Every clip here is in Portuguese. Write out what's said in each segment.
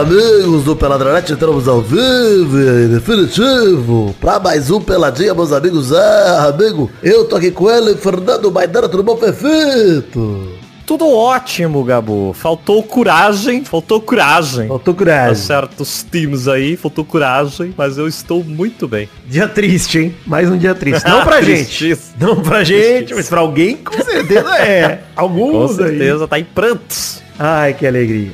amigos do Peladranete, entramos ao vivo e definitivo pra mais um Peladinha, meus amigos. É, amigo, eu tô aqui com ele, Fernando Maidana, tudo bom, perfeito? Tudo ótimo, Gabu. Faltou coragem, faltou coragem. Faltou Pra coragem. certos times aí, faltou coragem, mas eu estou muito bem. Dia triste, hein? Mais um dia triste. Não pra gente. Não pra gente, mas pra alguém, com certeza é. Com Alguns aí. certeza, tá em prantos. Ai, que alegria.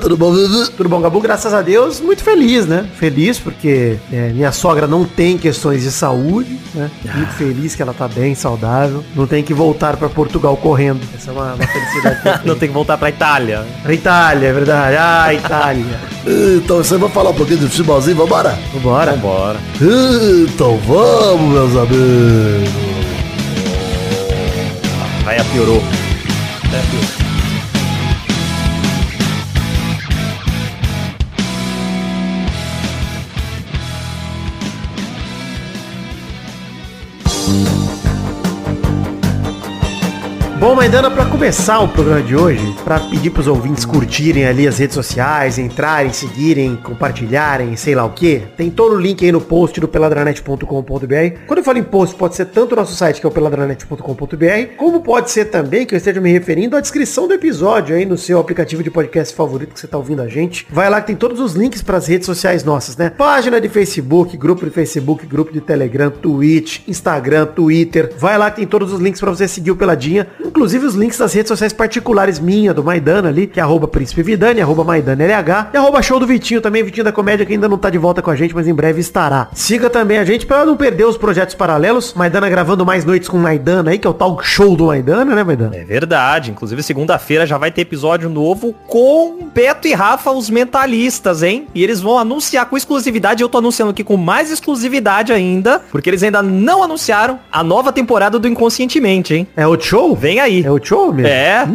Tudo bom? Tudo bom, Gabu? Graças a Deus, muito feliz, né? Feliz porque é, minha sogra não tem questões de saúde, né? Muito feliz que ela tá bem, saudável. Não tem que voltar pra Portugal correndo. Essa é uma, uma felicidade que eu Não tem que voltar pra Itália. Pra Itália, é verdade. Ah, Itália. Então, você vai falar um pouquinho de futebolzinho, vambora? Vambora. Vambora. Então vamos, meus amigos. Vai, piorou. É, piorou. Bom, Maidana, para começar o programa de hoje, para pedir pros ouvintes curtirem ali as redes sociais, entrarem, seguirem, compartilharem, sei lá o que, tem todo o link aí no post do peladranet.com.br. Quando eu falo em post, pode ser tanto o nosso site, que é o peladranet.com.br, como pode ser também, que eu esteja me referindo à descrição do episódio aí no seu aplicativo de podcast favorito que você tá ouvindo a gente. Vai lá que tem todos os links para as redes sociais nossas, né? Página de Facebook, grupo de Facebook, grupo de Telegram, Twitch, Instagram, Twitter. Vai lá que tem todos os links para você seguir o Peladinha. Inclusive os links das redes sociais particulares minha, do Maidana ali, que é arroba Príncipe Vidani, arroba Maidana LH, e arroba show do Vitinho também, Vitinho da Comédia, que ainda não tá de volta com a gente, mas em breve estará. Siga também a gente para não perder os projetos paralelos. Maidana gravando mais noites com Maidana aí, que é o talk show do Maidana, né, Maidana? É verdade. Inclusive, segunda-feira já vai ter episódio novo com Beto e Rafa, os mentalistas, hein? E eles vão anunciar com exclusividade. Eu tô anunciando aqui com mais exclusividade ainda, porque eles ainda não anunciaram a nova temporada do Inconscientemente, hein? É o show? Vem aí. É o mesmo? É.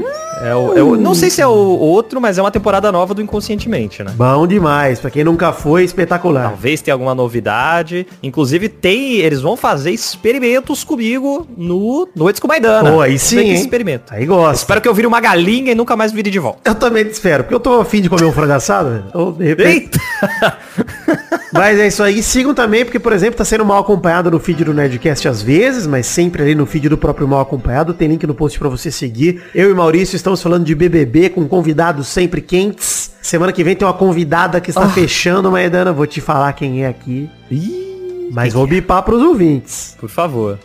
É o, é o- não sei se é o outro, mas é uma temporada nova do Inconscientemente, né? Bom demais. Pra quem nunca foi, espetacular. Talvez tenha alguma novidade. Inclusive, tem. Eles vão fazer experimentos comigo no Noites com Maidana. Pô, aí sim, hein? experimento. Aí gosta. Espero que eu vire uma galinha e nunca mais vire de volta. Eu também espero, porque eu tô afim de comer um frango assado. Ou, de repente... Eita! Mas é isso aí. Sigam também, porque, por exemplo, tá sendo mal acompanhado no feed do Nerdcast às vezes, mas sempre ali no feed do próprio mal acompanhado. Tem link no post pra você seguir. Eu e Maurício estamos falando de BBB com convidados sempre quentes. Semana que vem tem uma convidada que está fechando, Maedana. Vou te falar quem é aqui. Ih, Mas vou bipar pros ouvintes. Por favor.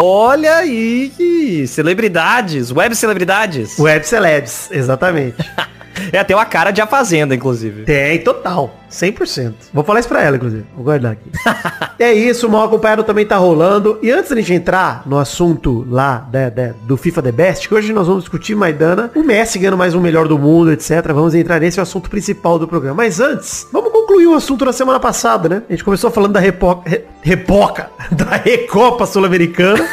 Olha aí, celebridades, web celebridades. Web Celebs, exatamente. É até uma cara de A Fazenda, inclusive. Tem, total. 100%. Vou falar isso pra ela, inclusive. Vou guardar aqui. é isso, o mal acompanhado também tá rolando. E antes da gente entrar no assunto lá da- da- do FIFA The Best, que hoje nós vamos discutir Maidana, o Messi ganhando mais um melhor do mundo, etc. Vamos entrar nesse assunto principal do programa. Mas antes, vamos concluir o assunto da semana passada, né? A gente começou falando da repoca, re- repoca da Recopa Sul-Americana.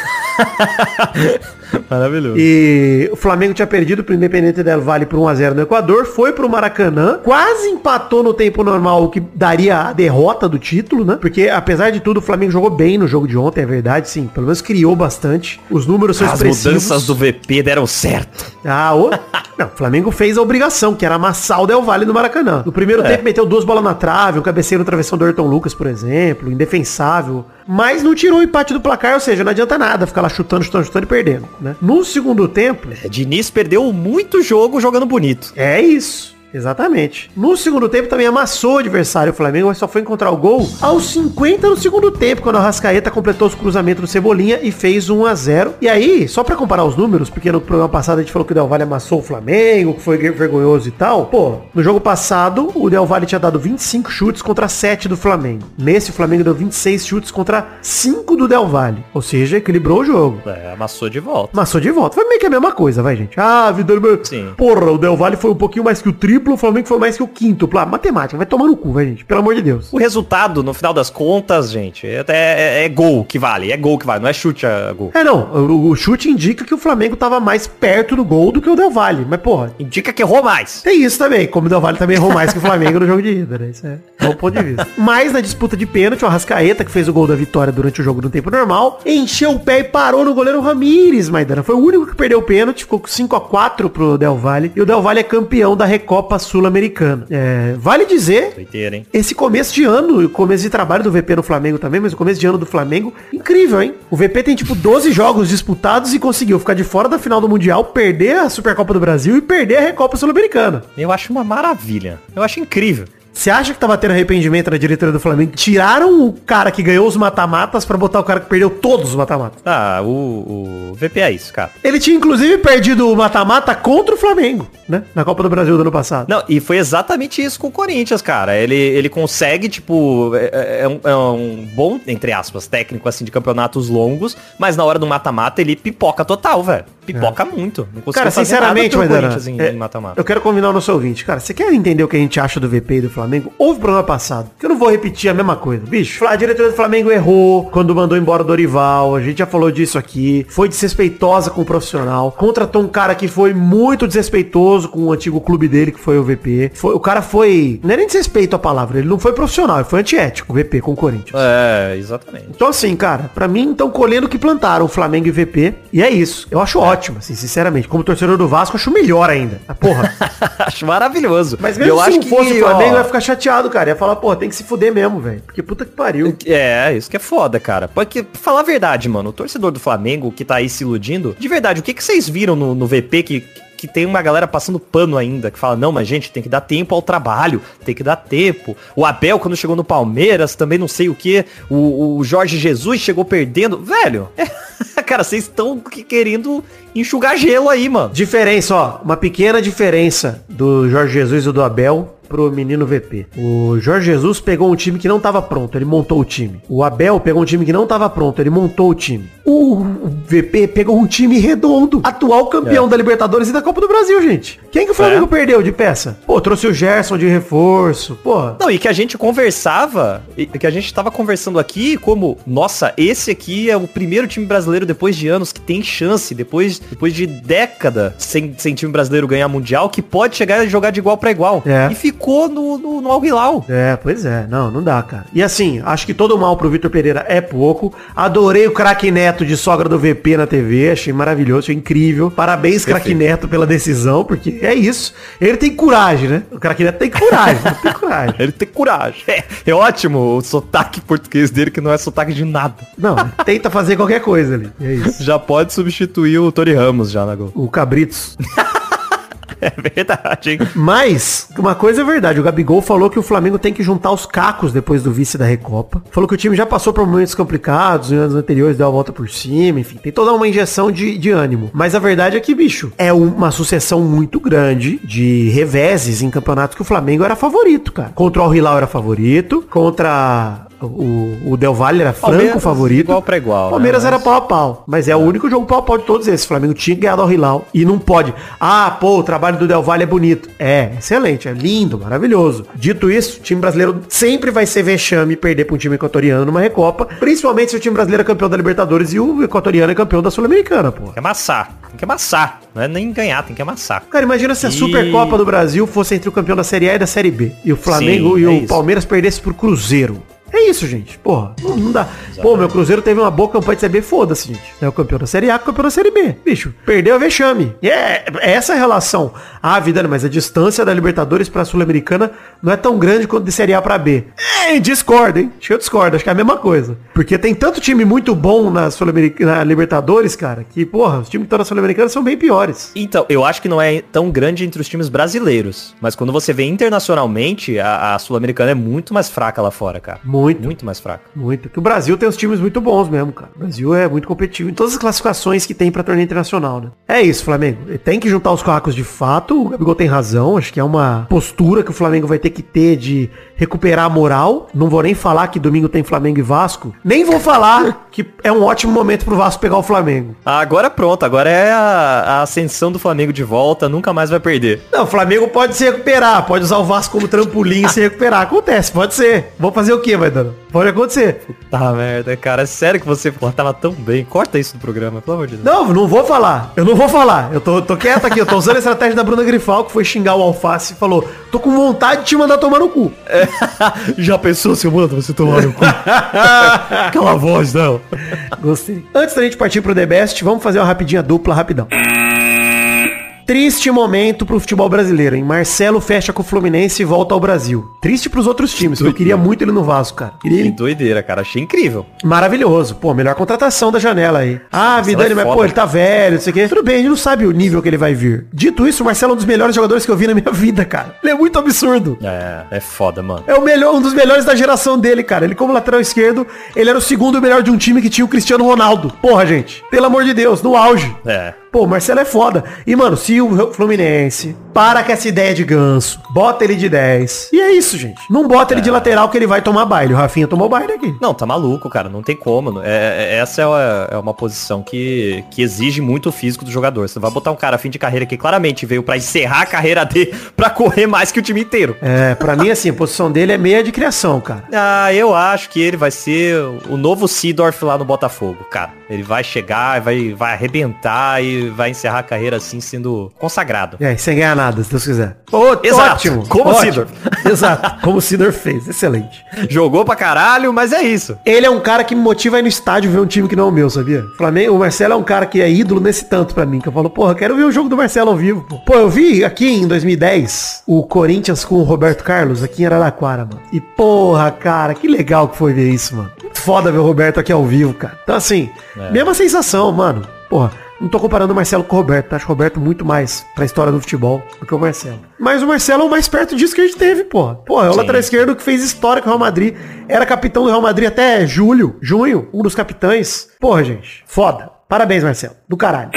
Maravilhoso. E o Flamengo tinha perdido pro Independente Del Valle por 1x0 no Equador, foi pro Maracanã, quase empatou no tempo normal, o que daria a derrota do título, né? Porque, apesar de tudo, o Flamengo jogou bem no jogo de ontem, é verdade, sim. Pelo menos criou bastante. Os números são As expressivos. mudanças do VP deram certo. Ah, o... Não, o Flamengo fez a obrigação, que era amassar o Del Valle no Maracanã. No primeiro É. tempo meteu duas bolas na trave, um cabeceiro no travessão do Ayrton Lucas, por exemplo, indefensável. Mas não tirou o empate do placar, ou seja, não adianta nada ficar lá chutando, chutando, chutando e perdendo, né? No segundo tempo, É, Diniz perdeu muito jogo jogando bonito. é isso. Exatamente. No segundo tempo também amassou o adversário o Flamengo, mas só foi encontrar o gol aos 50 no segundo tempo, quando a Rascaeta completou os cruzamentos do Cebolinha e fez 1 a 0 E aí, só pra comparar os números, porque no programa passado a gente falou que o Del Valle amassou o Flamengo, que foi vergonhoso e tal. Pô, no jogo passado, o Del Valle tinha dado 25 chutes contra 7 do Flamengo. Nesse, o Flamengo deu 26 chutes contra 5 do Del Valle. Ou seja, equilibrou o jogo. É, amassou de volta. Amassou de volta. Foi meio que a mesma coisa, vai, gente. Ah, vida... Sim. Porra, o Del Valle foi um pouquinho mais que o triplo, o Flamengo foi mais que o quinto. Ah, matemática, vai tomar no cu, vai, gente. Pelo amor de Deus. O resultado, no final das contas, gente, é, é- é gol que vale. É gol que vale, não é chute a gol. É, não. O, o chute indica que o Flamengo tava mais perto do gol do que o Del Valle. Mas, porra, Indica que errou mais. tem isso também. Como o Del Valle também errou mais que o Flamengo no jogo de ida, né? Isso é. bom ponto de vista. Mas na disputa de pênalti, o Arrascaeta, que fez o gol da vitória durante o jogo no tempo normal, encheu o pé e parou no goleiro Ramires, Maidana. Foi o único que perdeu o pênalti, ficou com 5 a 4 pro Del Valle. E o Del Valle é campeão da Recopa Sul-Americana. É, vale dizer, esse começo de ano, o começo de trabalho do VP no Flamengo também, mas o começo de ano do Flamengo, incrível, hein? O VP tem tipo 12 jogos disputados e conseguiu ficar de fora da final do Mundial, perder a Supercopa do Brasil e perder a Recopa Sul-Americana. Eu acho uma maravilha. Eu acho incrível. Você acha que tava tendo arrependimento na diretoria do Flamengo? Tiraram o cara que ganhou os mata-matas pra botar o cara que perdeu todos os mata-matas. Ah, o, o VP é isso, cara. Ele tinha inclusive perdido o mata-mata contra o Flamengo, né? Na Copa do Brasil do ano passado. Não, e foi exatamente isso com o Corinthians, cara. Ele, ele consegue, tipo, é, é um, é um bom, entre aspas, técnico, assim, de campeonatos longos, mas na hora do mata-mata ele pipoca total, velho. Pipoca muito. Não Cara, fazer sinceramente, Maidana, Corinthians em, é, em mata-mata. eu quero convidar o nosso ouvinte. Cara, você quer entender o que a gente acha do VP e do Flamengo? Houve o programa passado. Que eu não vou repetir a mesma coisa. Bicho, a diretoria do Flamengo errou quando mandou embora o Dorival. A gente já falou disso aqui. Foi desrespeitosa com o profissional. Contratou um cara que foi muito desrespeitoso com o antigo clube dele, que foi o VP. Foi, o cara foi... Não é nem desrespeito a palavra. Ele não foi profissional. Ele foi antiético, o VP com o Corinthians. É, exatamente. Então assim, cara, pra mim estão colhendo o que plantaram, Flamengo e VP. E é isso. Eu acho ótimo, assim, sinceramente. Como torcedor do Vasco, acho melhor ainda. Ah, Porra. acho maravilhoso. Mas mesmo eu se acho não fosse que, o Flamengo, ó, ia ficar chateado, cara. Ia falar, pô, tem que se fuder mesmo, velho. Porque puta que pariu. É, isso que é foda, cara. Porque, pra falar a verdade, mano, o torcedor do Flamengo que tá aí se iludindo, de verdade, o que, que vocês viram no, no VP que, que tem uma galera passando pano ainda, que fala, não, mas gente, tem que dar tempo ao trabalho, tem que dar tempo. O Abel, quando chegou no Palmeiras, também não sei o que, o, o Jorge Jesus chegou perdendo. Velho, cara, vocês estão querendo enxugar gelo aí, mano. Diferença, ó. Uma pequena diferença do Jorge Jesus e do Abel pro menino VP. O Jorge Jesus pegou um time que não tava pronto, ele montou o time. O Abel pegou um time que não tava pronto, ele montou o time. O VP pegou um time redondo, atual campeão da Libertadores e da Copa do Brasil, gente. Quem que o Flamengo perdeu de peça? Pô, trouxe o Gerson de reforço, pô. Não, e que a gente conversava, e que a gente tava conversando aqui como, nossa, esse aqui é o primeiro time brasileiro depois de anos que tem chance, depois, depois de década sem, sem time brasileiro ganhar mundial, que pode chegar e jogar de igual pra igual. É. E ficou no, no, no Al Hilal. É, pois é. Não, não dá, cara. E assim, acho que todo mal pro Vitor Pereira é pouco. Adorei o craque Neto de sogra do VP na TV. Achei maravilhoso, achei incrível. Parabéns, craque Neto, pela decisão, porque é isso. Ele tem coragem, né? O craque Neto tem coragem, tem coragem. Ele tem coragem. É, é ótimo o sotaque português dele, que não é sotaque de nada. Não, tenta fazer qualquer coisa ali. É isso. Já pode substituir o Tori Ramos já na gol. O Cabritos. É verdade, hein? Mas, uma coisa é verdade, o Gabigol falou que o Flamengo tem que juntar os cacos depois do vice da Recopa. Falou que o time já passou por momentos complicados, em anos anteriores deu a volta por cima, enfim, tem toda uma injeção de, de ânimo. Mas a verdade é que, bicho, é uma sucessão muito grande de reveses em campeonatos que o Flamengo era favorito, cara. Contra o Hilal era favorito, contra o, o Del Valle era franco Palmeiras, favorito. igual pra igual, né? Palmeiras Mas- era pau a pau. Mas é, o único jogo pau a pau de todos esses. O Flamengo tinha ganhado ao Hilal. E não pode. Ah, pô, o trabalho do Del Valle é bonito. É, excelente, é lindo, maravilhoso. Dito isso, o time brasileiro sempre vai ser vexame perder pra um time equatoriano numa Recopa. Principalmente se o time brasileiro é campeão da Libertadores e o equatoriano é campeão da Sul-Americana, pô. Tem que amassar. Tem que amassar. Não é nem ganhar, tem que amassar. Cara, imagina se a E- Supercopa do Brasil fosse entre o campeão da Série A e da Série B. E o Flamengo Sim, e é o isso. Palmeiras perdessem pro Cruzeiro. É isso, gente. Porra, não, não dá. Pô, meu Cruzeiro teve uma boa campanha de Série B, foda-se, gente. É o campeão da Série A campeão da Série B. Bicho, perdeu a vexame. E é, é essa relação. Ah, Vidano, mas a distância da Libertadores pra Sul-Americana não é tão grande quanto de Série A pra B. É, discordo, hein? Acho que eu discordo, acho que é a mesma coisa. Porque tem tanto time muito bom na, na Libertadores, cara, que, porra, os times que estão na Sul-Americana são bem piores. Então, eu acho que não é tão grande entre os times brasileiros. Mas quando você vê internacionalmente, a, a Sul-Americana é muito mais fraca lá fora, cara. Muito. Muito mais fraca. Muito. Que o Brasil tem uns times muito bons mesmo, cara. O Brasil é muito competitivo em todas as classificações que tem pra torneio internacional, né? É isso, Flamengo. Tem que juntar os cacos de fato. O Gabigol tem razão. Acho que é uma postura que o Flamengo vai ter que ter de recuperar a moral. Não vou nem falar que domingo tem Flamengo e Vasco. Nem vou falar que é um ótimo momento pro Vasco pegar o Flamengo. Agora pronto, agora é a, a ascensão do Flamengo de volta, nunca mais vai perder. Não, o Flamengo pode se recuperar. Pode usar o Vasco como trampolim e se recuperar. Acontece, pode ser. Vou fazer o quê? Vai Maidana. Pode acontecer. Tá merda, cara. É sério que você pô, tava tão bem. Corta isso do programa, pelo amor de Deus. Não, não vou falar. Eu não vou falar. Eu tô, tô quieto aqui. Eu tô usando a estratégia da Bruna Grifal, que foi xingar o Alface e falou, tô com vontade de te mandar tomar no cu. Já pensou se eu mando você tomar no cu? Aquela voz dela. Gostei. Antes da gente partir pro The Best, vamos fazer uma rapidinha dupla, rapidão. Triste momento pro futebol brasileiro, hein? Marcelo fecha com o Fluminense e volta ao Brasil. Triste pros outros times, porque eu queria muito ele no Vasco, cara. Queria Que doideira, cara. Achei incrível. maravilhoso. Pô, melhor contratação da janela aí. Ah, Vidani, é mas pô, ele tá velho, não sei o quê. Tudo bem, a gente não sabe o nível que ele vai vir. Dito isso, o Marcelo é um dos melhores jogadores que eu vi na minha vida, cara. Ele é muito absurdo. É, é foda, mano. É o melhor, um dos melhores da geração dele, cara. Ele como lateral esquerdo, ele era o segundo melhor de um time que tinha o Cristiano Ronaldo. Porra, gente. Pelo amor de Deus, no auge. É. Pô, o Marcelo é foda. E, mano, se o Fluminense para com essa ideia de ganso, bota ele de 10. E é isso, gente. Não bota ele de lateral que ele vai tomar baile. O Rafinha tomou baile aqui. Não, tá maluco, cara. Não tem como. não. É, é- essa é uma, é uma posição que, que exige muito o físico do jogador. Você vai botar um cara a fim de carreira que claramente veio pra encerrar a carreira dele pra correr mais que o time inteiro. É, pra mim, assim, a posição dele é meia de criação, cara. Ah, eu acho que ele vai ser o novo Seedorf lá no Botafogo, cara. Ele vai chegar, vai, vai arrebentar e vai encerrar a carreira assim sendo consagrado. É, sem ganhar nada, se Deus quiser. Ô, Exato, Ótimo. como o ótimo. Sidor. Exato, como o Sidor fez. Excelente. Jogou pra caralho, mas é isso. Ele é um cara que me motiva a ir no estádio ver um time que não é o meu, sabia? Flamengo, o Marcelo é um cara que é ídolo nesse tanto pra mim, que eu falo, porra, quero ver o jogo do Marcelo ao vivo. Pô, eu vi aqui em 2010 o Corinthians com o Roberto Carlos aqui em Araraquara, mano. E porra, cara, que legal que foi ver isso, mano. Foda ver o Roberto aqui ao vivo, cara. Então assim, mesma sensação, mano. Porra, não tô comparando o Marcelo com o Roberto, tá? acho o Roberto muito mais pra história do futebol do que o Marcelo. Mas o Marcelo é o mais perto disso que a gente teve, porra. Porra, é o Sim. lateral esquerdo que fez história com o Real Madrid. Era capitão do Real Madrid até julho, junho, um dos capitães. Porra, gente, foda. Parabéns, Marcelo. Do caralho.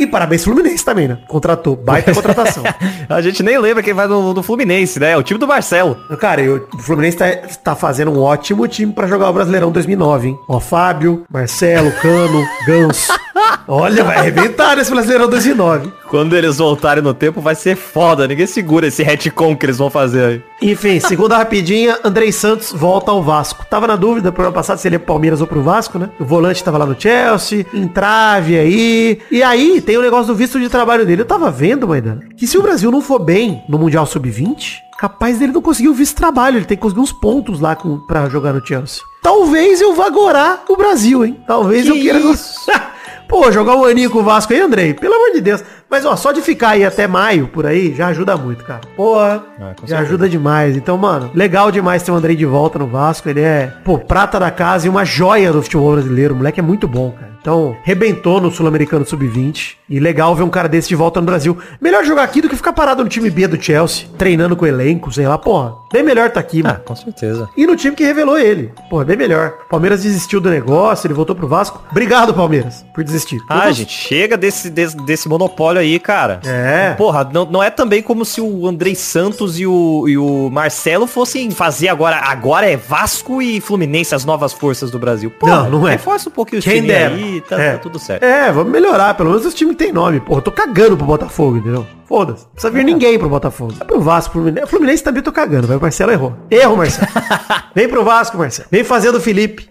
E parabéns Fluminense também, né? Contratou. Baita contratação. A gente nem lembra quem vai no, no Fluminense, né? É o time do Marcelo. Cara, eu- o Fluminense tá, tá fazendo um ótimo time pra jogar o Brasileirão 2009, hein? Ó, Fábio, Marcelo, Cano, Ganso. Olha, vai arrebentar nesse Brasileirão 2009. Quando eles voltarem no tempo vai ser foda. Ninguém segura esse retcon que eles vão fazer aí. Enfim, segunda rapidinha, Andrei Santos volta ao Vasco. Tava na dúvida pro ano passado se ele ia pro Palmeiras ou pro Vasco, né? O volante tava lá no Chelsea, entrave aí. E aí tem o negócio do visto de trabalho dele. Eu tava vendo, Maidana, que se o Brasil não for bem no Mundial Sub-20, capaz dele não conseguir o visto de trabalho. Ele tem que conseguir uns pontos lá com, pra jogar no Chelsea. Talvez eu vá gorar o Brasil, hein? Talvez Que eu queira... isso? Pô, jogar um aninho com o Vasco aí, Andrei, pelo amor de Deus. Mas, ó, só de ficar aí até maio, por aí, já ajuda muito, cara. Porra, Ah, já ajuda demais. Então, mano, legal demais ter o Andrei de volta no Vasco. Ele é, pô, prata da casa e uma joia do futebol brasileiro. O moleque é muito bom, cara. Então, rebentou no Sul-Americano Sub-20. E legal ver um cara desse de volta no Brasil. Melhor jogar aqui do que ficar parado no time B do Chelsea, treinando com o elenco, sei lá, porra. Bem melhor tá aqui, Ah, mano. com certeza. E no time que revelou ele. Porra, bem melhor. Palmeiras desistiu do negócio, ele voltou pro Vasco. Obrigado, Palmeiras, por desistir. Ah, Eu gente, chega desse, desse, desse monopólio aí, cara. É. Porra, não, não é também como se o Andrei Santos e o, e o Marcelo fossem fazer agora. Agora é Vasco e Fluminense as novas forças do Brasil. Porra, Não, não é. Reforça um pouquinho times dera. aí, tá, É. tá tudo certo. É, vamos melhorar. Pelo menos os times que tem nome. Porra, eu tô cagando pro Botafogo, entendeu? Foda-se. Não precisa vir ninguém pro Botafogo. Vai pro Vasco, Fluminense. Fluminense também eu tô cagando, vai. O Marcelo errou. Erro, Marcelo. Vem pro Vasco, Marcelo. Vem fazendo o Felipe.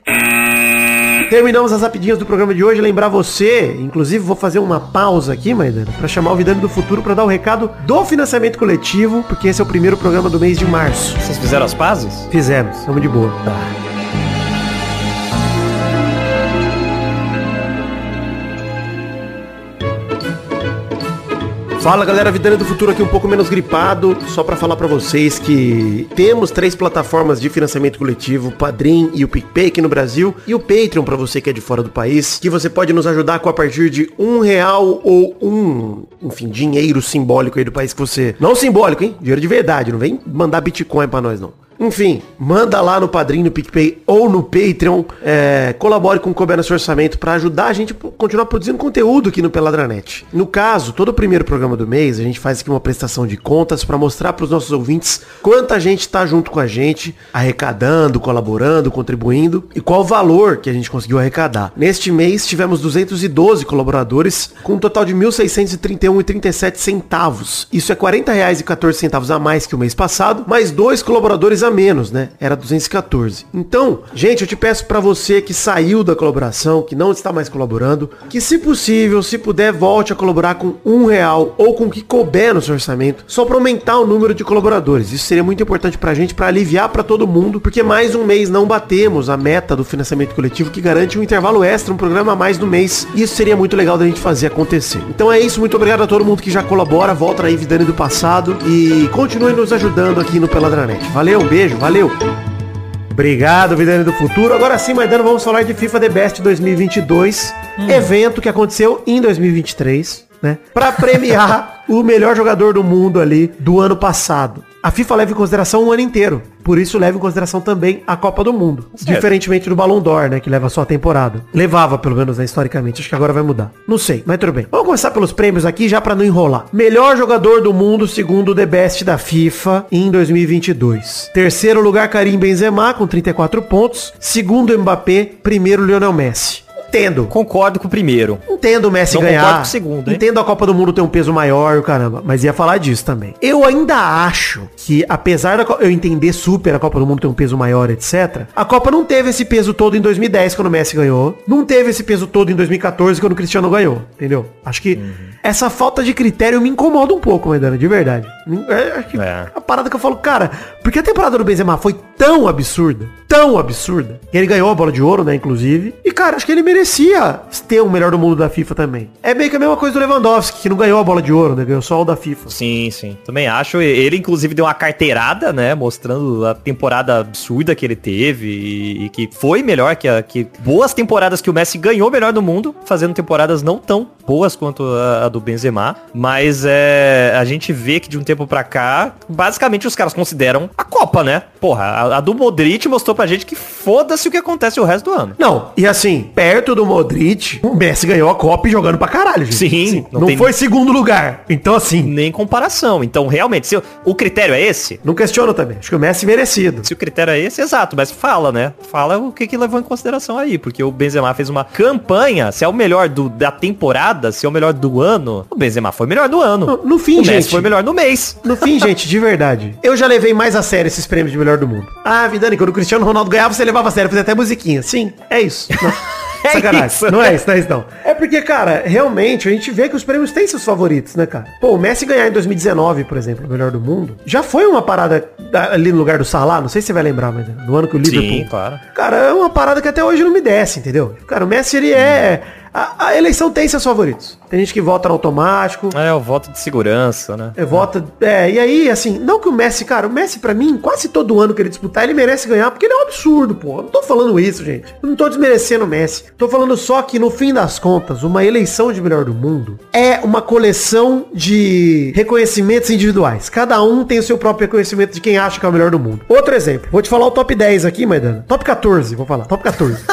Terminamos as rapidinhas do programa de hoje. Lembrar você, inclusive vou fazer uma pausa aqui, Maidana, pra chamar o Vidane do Futuro pra dar o recado do financiamento coletivo, porque esse é o primeiro programa do mês de março. Vocês fizeram as pazes? Fizemos, estamos de boa. Fala galera, Vidane do Futuro aqui um pouco menos gripado, só pra falar pra vocês que temos três plataformas de financiamento coletivo, o Padrim e o PicPay aqui no Brasil, e o Patreon pra você que é de fora do país, que você pode nos ajudar com a partir de um real ou um, enfim, dinheiro simbólico aí do país que você... Não simbólico, hein? Dinheiro de verdade, não vem mandar Bitcoin pra nós não. Enfim, manda lá no Padrim, no PicPay ou no Patreon. é, colabore com o Couber no seu orçamento para ajudar a gente a continuar produzindo conteúdo aqui no Peladranet. No caso, todo o primeiro programa do mês, a gente faz aqui uma prestação de contas para mostrar para os nossos ouvintes quanta gente está junto com a gente, arrecadando, colaborando, contribuindo e qual o valor que a gente conseguiu arrecadar. Neste mês tivemos 212 colaboradores com um total de 1.631,37 centavos. Isso é 40 reais e 14 centavos a mais que o mês passado, mais dois colaboradores a a menos, né? Era 214. Então, gente, eu te peço pra você que saiu da colaboração, que não está mais colaborando, que se possível, se puder, volte a colaborar com um real ou com o que couber no seu orçamento, só pra aumentar o número de colaboradores. Isso seria muito importante pra gente, pra aliviar pra todo mundo, porque mais um mês não batemos a meta do financiamento coletivo que garante um intervalo extra, um programa a mais no mês. Isso seria muito legal da gente fazer acontecer. Então é isso, muito obrigado a todo mundo que já colabora, volta aí Vidane do passado e continue nos ajudando aqui no Peladranet. Valeu, um beijo, valeu! Obrigado, Vidane do Futuro. Agora sim, Maidano, vamos falar de FIFA The Best 2022, evento que aconteceu em 2023, né? Pra premiar o melhor jogador do mundo ali do ano passado. A FIFA leva em consideração um ano inteiro. Por isso leva em consideração também a Copa do Mundo. Certo. Diferentemente do Ballon d'Or, né? Que leva só a temporada. Levava, pelo menos, né, historicamente. Acho que agora vai mudar. Não sei, mas tudo bem. Vamos começar pelos prêmios aqui, já pra não enrolar. Melhor jogador do mundo, segundo o The Best da FIFA, em 2022. Terceiro lugar, Karim Benzema, com 34 pontos. Segundo, Mbappé. Primeiro, Lionel Messi. Entendo. Concordo com o primeiro. Entendo o Messi Não ganhar. concordo com o segundo, hein? Entendo a Copa do Mundo ter um peso maior, o caramba. Mas ia falar disso também. Eu ainda acho que, apesar da eu entender super a Copa do Mundo ter um peso maior, etc., a Copa não teve esse peso todo em 2010, quando o Messi ganhou. Não teve esse peso todo em 2014, quando o Cristiano ganhou. Entendeu? Acho que Uhum. essa falta de critério me incomoda um pouco, Maidana, de verdade. É, que É. a parada que eu falo, cara, porque a temporada do Benzema foi tão absurda, tão absurda, que ele ganhou a bola de ouro, né, inclusive. E, cara, acho que ele merecia ter o melhor do mundo da FIFA também. É meio que a mesma coisa do Lewandowski, que não ganhou a bola de ouro, né, ganhou só o da FIFA. Sim, sim. Também acho. Ele, inclusive, deu uma carteirada, né? Mostrando a temporada absurda que ele teve e, e que foi melhor que, a, que boas temporadas que o Messi ganhou melhor do mundo, fazendo temporadas não tão boas quanto a, a do Benzema. Mas é, a gente vê que de um tempo pra cá, basicamente os caras consideram a Copa, né? Porra, a, a do Modric mostrou pra gente que foda-se o que acontece o resto do ano. Não, e assim, perto do Modric, o Messi ganhou a Copa e jogando pra caralho, gente. Sim, Assim, não não, tem- foi segundo lugar. Então, assim, Nem comparação. Então, realmente, se o- o critério é esse, não questiono também. Acho que o Messi merecido. Se o critério é esse, exato, mas fala, né? Fala o que que levou em consideração aí, porque o Benzema fez uma campanha, se é o melhor do, da temporada, se é o melhor do ano, o Benzema foi o melhor do ano. No, no fim, o Messi gente. foi o melhor no mês. No fim, gente, de verdade, eu já levei mais a sério esses prêmios de melhor do mundo. Ah, Vidani, quando o Cristiano Ronaldo ganhava, você levava a sério, fazia até musiquinha. Sim, é isso. Não. É Sacanagem. isso. Não é isso, não é isso não. É porque, cara, realmente a gente vê que os prêmios têm seus favoritos, né, cara? Pô, o Messi ganhar em 2019, por exemplo, o melhor do mundo, já foi uma parada da- ali no lugar do Salah, não sei se você vai lembrar, mas no ano que o Liverpool... Sim, claro. Cara, é uma parada que até hoje não me desce, entendeu? Cara, o Messi, ele é... A, a eleição tem seus favoritos. Tem gente que vota no automático, É o voto de segurança, né? é, vota. É, e aí, assim, não que o Messi, cara, o Messi, pra mim, quase todo ano que ele disputar, ele merece ganhar, porque ele é um absurdo, pô. Eu não tô falando isso, gente. Eu não tô desmerecendo o Messi. Tô falando só que, no fim das contas, uma eleição de melhor do mundo é uma coleção de reconhecimentos individuais. Cada um tem o seu próprio reconhecimento de quem acha que é o melhor do mundo. Outro exemplo. Vou te falar o top 10 aqui, Maidana. Top 14, vou falar. Top 14.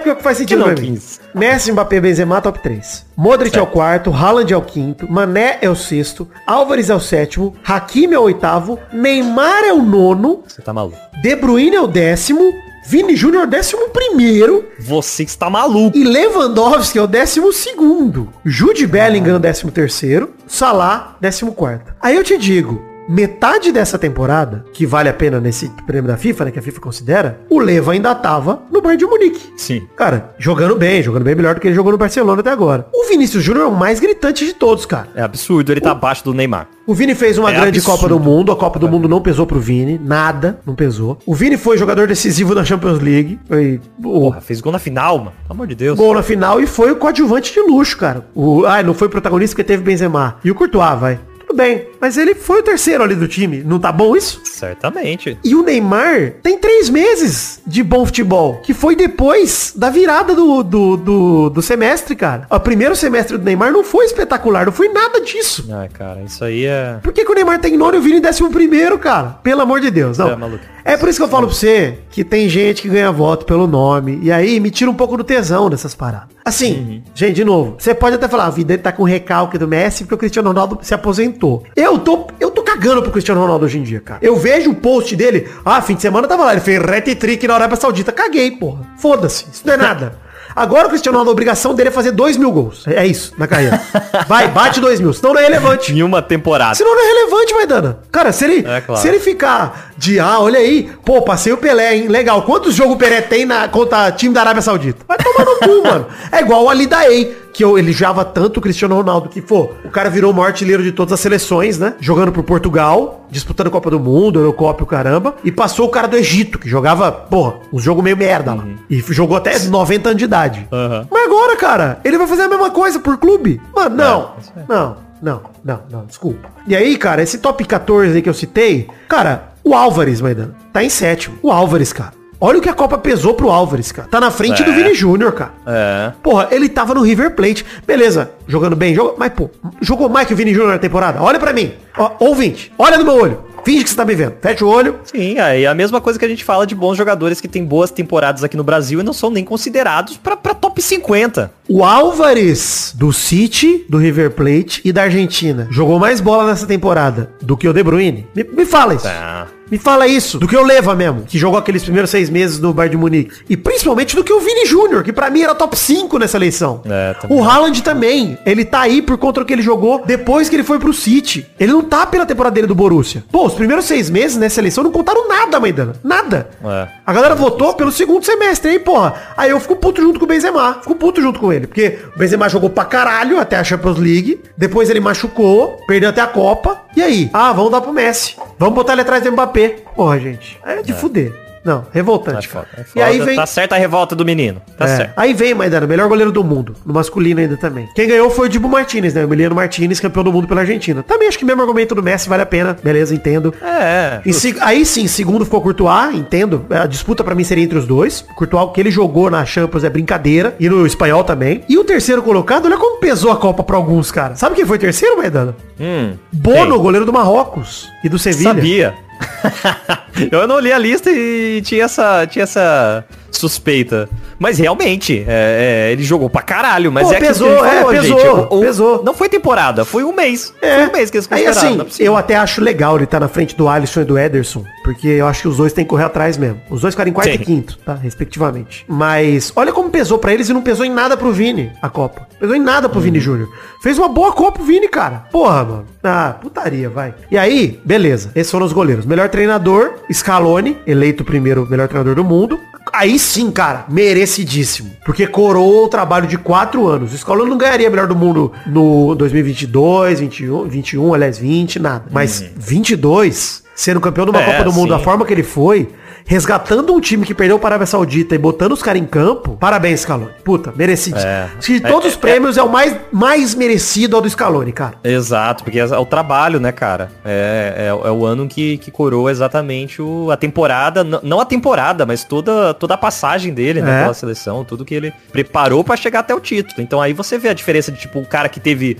Porque que faz sentido Que pra mim. 15? Messi, Mbappé, Benzema, top 3. Modric é o quarto, Haaland é o quinto, Mané é o sexto, Álvares é o sétimo, Hakimi é o oitavo, Neymar é o nono, Você tá maluco. De Bruyne é o décimo, Vini Júnior é décimo primeiro Você está maluco. e Lewandowski é o décimo segundo. Jude Bellingham o décimo terceiro, Salah, décimo quarto. Aí eu te digo, metade dessa temporada, que vale a pena nesse prêmio da FIFA, né, que a FIFA considera, o Leva ainda tava no Bayern de Munique. Sim. Cara, jogando bem, jogando bem melhor do que ele jogou no Barcelona até agora. O Vinícius Júnior é o mais gritante de todos, cara. É absurdo, ele tá abaixo do Neymar. O Vini fez uma É grande absurdo. Copa do Mundo, a Copa do Mundo não pesou pro Vini, nada, não pesou. O Vini foi jogador decisivo na Champions League, foi o Porra, fez gol na final, mano. Pelo amor de Deus. gol na final e foi o coadjuvante de luxo, cara. O, ah, não foi protagonista porque teve Benzema. E o Courtois, vai. Tudo bem, mas ele foi o terceiro ali do time. Não tá bom isso? Certamente. E o Neymar tem três meses de bom futebol, que foi depois da virada do, do, do, do semestre, cara. O primeiro semestre do Neymar não foi espetacular, não foi nada disso. Ai, cara, isso aí é... Por que, que o Neymar tem nono e o Vini décimo primeiro, cara? Pelo amor de Deus, não. É, maluco. É por isso que eu falo pra você que tem gente que ganha voto pelo nome. E aí me tira um pouco do tesão dessas paradas. Assim, Uhum. gente, de novo, você pode até falar, a vida dele tá com recalque do Messi porque o Cristiano Ronaldo se aposentou. Eu tô, eu tô cagando pro Cristiano Ronaldo hoje em dia, cara. Eu vejo o post dele, ah, fim de semana tava lá, ele fez hat trick na Arábia Saudita. Caguei, porra. Foda-se, isso não é nada. Agora o Cristiano Ronaldo, a obrigação dele é fazer 2 mil gols. É isso, na carreira. Vai, bate 2 mil, senão não é relevante. Em uma temporada. Senão não é relevante, Maidana. Cara, se ele, É, claro. se ele ficar de, ah, olha aí, pô, passei o Pelé, hein? Legal. Quantos jogos o Pelé tem na, contra time da Arábia Saudita? Vai tomar no cu, mano. É igual o Ali Daei, que eu, ele java tanto o Cristiano Ronaldo, que, pô, o cara virou o maior artilheiro de todas as seleções, né? Jogando por Portugal, disputando Copa do Mundo, Eurocopa e o caramba. E passou o cara do Egito, que jogava, porra, um jogo meio merda lá. E jogou até 90 anos de idade. Aham. Mas agora, cara, ele vai fazer a mesma coisa por clube? Mano, não. É, isso aí. Não, não, não, não, desculpa. E aí, cara, esse top 14 aí que eu citei, cara, o Álvares, Maidana, tá em sétimo. O Álvares, cara. Olha o que a Copa pesou pro Álvares, cara. Tá na frente É. do Vini Júnior, cara. É. Porra, ele tava no River Plate. Beleza, jogando bem, jogou, mas pô, jogou mais que o Vini Júnior na temporada. Olha pra mim. Ó, ouvinte, olha no meu olho. Finge que você tá me vendo. Fecha o olho. Sim, aí é a mesma coisa que a gente fala de bons jogadores que têm boas temporadas aqui no Brasil e não são nem considerados pra, pra top 50. O Álvares do City, do River Plate e da Argentina jogou mais bola nessa temporada do que o De Bruyne. Me, me fala isso. Tá. Me fala isso. Do que o Leva mesmo, que jogou aqueles primeiros seis meses no Bayern de Munique. E principalmente do que o Vini Júnior, que pra mim era top 5 nessa eleição. É, o Haaland também. Ele tá aí por conta do que ele jogou depois que ele foi pro City. Ele não tá pela temporada dele do Borussia. Pô, os primeiros seis meses nessa eleição não contaram nada, Maidana. Nada. É. A galera votou pelo segundo semestre, aí, porra. Aí eu fico puto junto com o Benzema. Fico puto junto com ele. Porque o Benzema jogou pra caralho até a Champions League. Depois ele machucou, perdeu até a Copa. E aí? Ah, vamos dar pro Messi. Vamos botar ele atrás do Mbappé. Porra, gente. É de fuder. Não, É revoltante, foda, cara. é E foda. aí vem... Tá certa a revolta do menino. Tá É. certo. Aí vem, Maidana, melhor goleiro do mundo. No masculino ainda também. Quem ganhou foi o Dibu Martinez, né? O Emiliano Martinez, campeão do mundo pela Argentina. Também acho que mesmo argumento do Messi vale a pena. Beleza, entendo. É. Em se- aí sim, segundo ficou Courtois, entendo. A disputa pra mim seria entre os dois. Courtois, o que ele jogou na Champions é brincadeira. E no espanhol também. E o terceiro colocado, olha como pesou a Copa pra alguns, cara. Sabe quem foi terceiro, Maidana? Hum, Bono, quem? goleiro do Marrocos. E do Sevilha. Sabia. eu não li a lista e tinha essa, tinha essa suspeita. Mas realmente, é, é, ele jogou pra caralho. Mas Pô, é pesou, que gente é, pesou, o- o- pesou. Não foi temporada, foi um mês. É. Foi um mês que eles Aí assim, é eu até acho legal ele estar na frente do Alisson e do Ederson, porque eu acho que os dois têm que correr atrás mesmo. Os dois ficaram em quarto Sim. e quinto, tá? Respectivamente. Mas olha como pesou pra eles e não pesou em nada pro Vini a Copa. Pesou em nada pro Uhum. Vini Júnior. Fez uma boa Copa o Vini, cara. Porra, mano. Ah, putaria, vai. E aí, beleza. Esses foram os goleiros. Melhor treinador, Scaloni, eleito primeiro melhor treinador do mundo. Aí sim, cara, merecidíssimo. Porque coroou o trabalho de quatro anos. O Scaloni não ganharia melhor do mundo no 2022, 21, 21, aliás, 20, nada. Mas 22, sendo campeão de uma. É, Copa do Mundo da sim. forma que ele foi, resgatando um time que perdeu para a Arábia Saudita e botando os caras em campo, parabéns, Scaloni. Puta, merecidíssimo. É. De todos os prêmios é o mais, mais merecido ao do Scaloni, cara. Exato, porque é o trabalho, né, cara? É, é, é o ano que, que coroa exatamente o, a temporada, não a temporada, mas toda, toda a passagem dele, né, É. pela seleção, tudo que ele preparou pra chegar até o título. Então aí você vê a diferença de, tipo, o cara que teve,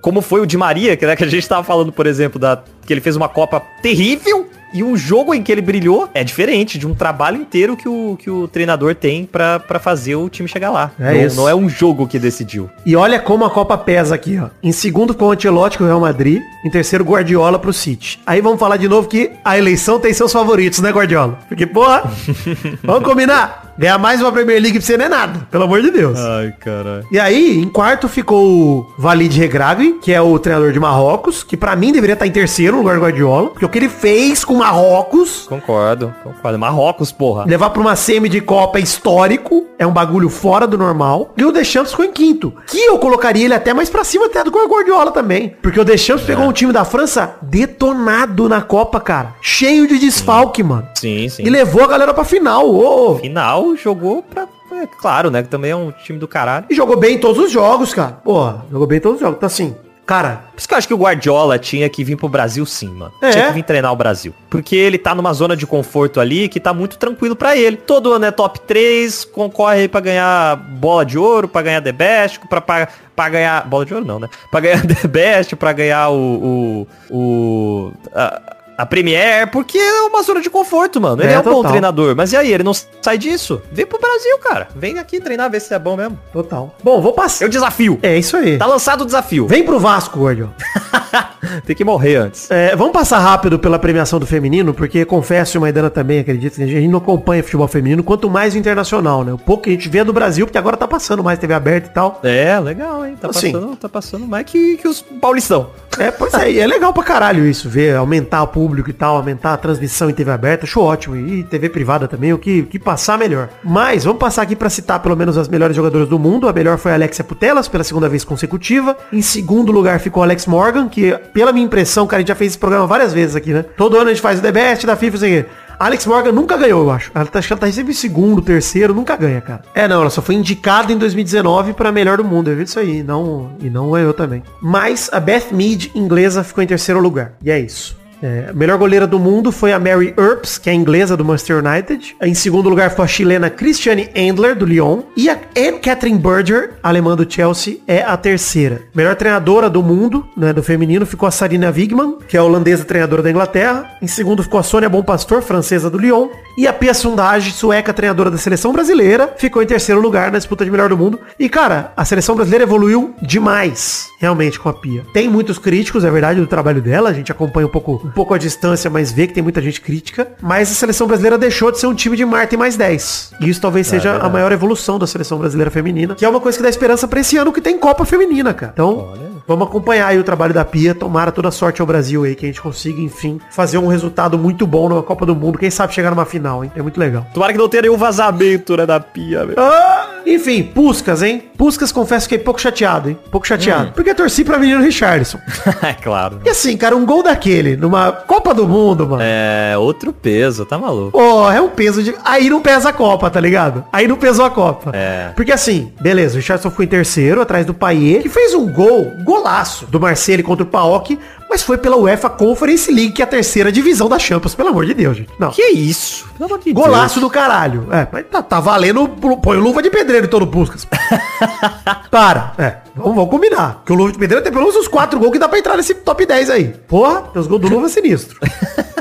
como foi o Di Maria, que, né, que a gente tava falando, por exemplo, da, que ele fez uma Copa terrível, e um jogo em que ele brilhou é diferente de um trabalho inteiro que o, que o treinador tem pra, pra fazer o time chegar lá. É não, isso. não é um jogo que decidiu. E olha como a Copa pesa aqui, ó. Em segundo ficou o Ancelotti com o Real Madrid. Em terceiro, Guardiola pro City. Aí vamos falar de novo que a eleição tem seus favoritos, né, Guardiola? Porque, porra, vamos combinar. Ganhar mais uma Premier League pra você não é nada. Pelo amor de Deus. Ai, caralho. E aí, em quarto ficou o Valide Regragui, que é o treinador de Marrocos, que pra mim deveria estar em terceiro no lugar do Guardiola, porque o que ele fez com Marrocos, Concordo, concordo. Marrocos, porra. levar pra uma semi de Copa histórico, é um bagulho fora do normal. E o Deschamps ficou em quinto, que eu colocaria ele até mais pra cima até do Guardiola também, porque o Deschamps É. pegou um time da França detonado na Copa, cara, cheio de desfalque, mano. Sim, sim. E levou a galera pra final. ô. Final jogou pra. É claro, né? Que também é um time do caralho. E jogou bem em todos os jogos, cara. Porra, jogou bem em todos os jogos. Então assim, cara, Por isso que eu acho que o Guardiola tinha que vir pro Brasil sim, mano. É? Tinha que vir treinar o Brasil. Porque ele tá numa zona de conforto ali que tá muito tranquilo pra ele. Todo ano é top 3, concorre aí pra ganhar bola de ouro, pra ganhar The Best, pra, pra, pra ganhar... Bola de ouro não, né? Pra ganhar The Best, pra ganhar o... o, o a- A Premier, porque é uma zona de conforto, mano. Ele É, é, um bom total. treinador. Mas e aí, ele não sai disso? Vem pro Brasil, cara. Vem aqui treinar, ver se é bom mesmo. Total. Bom, vou passar. Eu desafio. É isso aí. Tá lançado o desafio. Vem pro Vasco, Gordo. Tem que morrer antes. É, vamos passar rápido pela premiação do feminino, porque confesso, e o Maidana também acredita, a gente não acompanha futebol feminino, quanto mais o internacional, né? O pouco que a gente vê é do Brasil, porque agora tá passando mais TV aberta e tal. É, legal, hein? Tá Assim. passando, tá passando mais que, que os paulistão. É, pois é, e é legal pra caralho isso, ver, aumentar o público e tal, aumentar a transmissão em TV aberta, acho ótimo. E TV privada também, o que, que passar melhor. Mas, vamos passar aqui pra citar pelo menos as melhores jogadoras do mundo. A melhor foi a Alexia Putelas, pela segunda vez consecutiva. Em segundo lugar ficou Alex Morgan, que, pela minha impressão, cara, a gente já fez esse programa várias vezes aqui, né? Todo ano a gente faz o The Best da FIFA, assim, Alex Morgan nunca ganhou, eu acho. Ela tá, ela tá sempre em segundo, terceiro, nunca ganha, cara. É, não, ela só foi indicada em 2019 pra melhor do mundo. Eu vi isso aí, não, e não ganhou também. Mas a Beth Mead, inglesa, ficou em terceiro lugar. E é isso. É, a melhor goleira do mundo foi a Mary Earps, que é inglesa do Manchester United. Em segundo lugar ficou a chilena Christiane Endler, do Lyon. E a Anne Catherine Berger, alemã do Chelsea, é a terceira. Melhor treinadora do mundo, né, do feminino, ficou a Sarina Wigman, que é holandesa treinadora da Inglaterra. Em segundo ficou a Sônia Bom Pastor, francesa do Lyon. E a Pia Sundhage, sueca treinadora da seleção brasileira, ficou em terceiro lugar na disputa de melhor do mundo. E, cara, a seleção brasileira evoluiu demais, realmente, com a Pia. Tem muitos críticos, é verdade, do trabalho dela. A gente acompanha um pouco, pouco a distância, mas vê que tem muita gente crítica. Mas a seleção brasileira deixou de ser um time de Marta mais 10. E isso talvez seja a maior evolução da seleção brasileira feminina, que é uma coisa que dá esperança pra esse ano que tem Copa Feminina, cara. Então, vamos acompanhar aí o trabalho da Pia. Tomara toda sorte ao Brasil aí, que a gente consiga, enfim, fazer um resultado muito bom numa Copa do Mundo. Quem sabe chegar numa final, hein? É muito legal. Tomara que não tenha nenhum vazamento, né, da pia, velho. Ah, enfim, Puscas, hein? Puscas, confesso que fiquei pouco chateado, hein? Pouco chateado. Porque eu torci pra menino Richardson. é claro. E assim, cara, um gol daquele numa Copa do Mundo, mano. É, outro peso, tá maluco. Pô, é um peso de. Aí não pesa a Copa, tá ligado? Aí não pesou a Copa. É. Porque assim, beleza, o Richardson ficou em terceiro, atrás do Paier, que fez um gol, golaço, do Marcelo contra o Paok, mas foi pela UEFA Conference League, que é a terceira divisão da Champions, pelo amor de Deus, gente. Não. Que isso? Pelo amor de Golaço do caralho. É, mas tá, tá valendo. Põe luva de pedreiro em todo Puskas. Para. É, vamos, vamos combinar. Porque o luva de pedreiro tem pelo menos uns 4 gols que dá pra entrar nesse top 10 aí. Porra, os gols do luva é sinistro.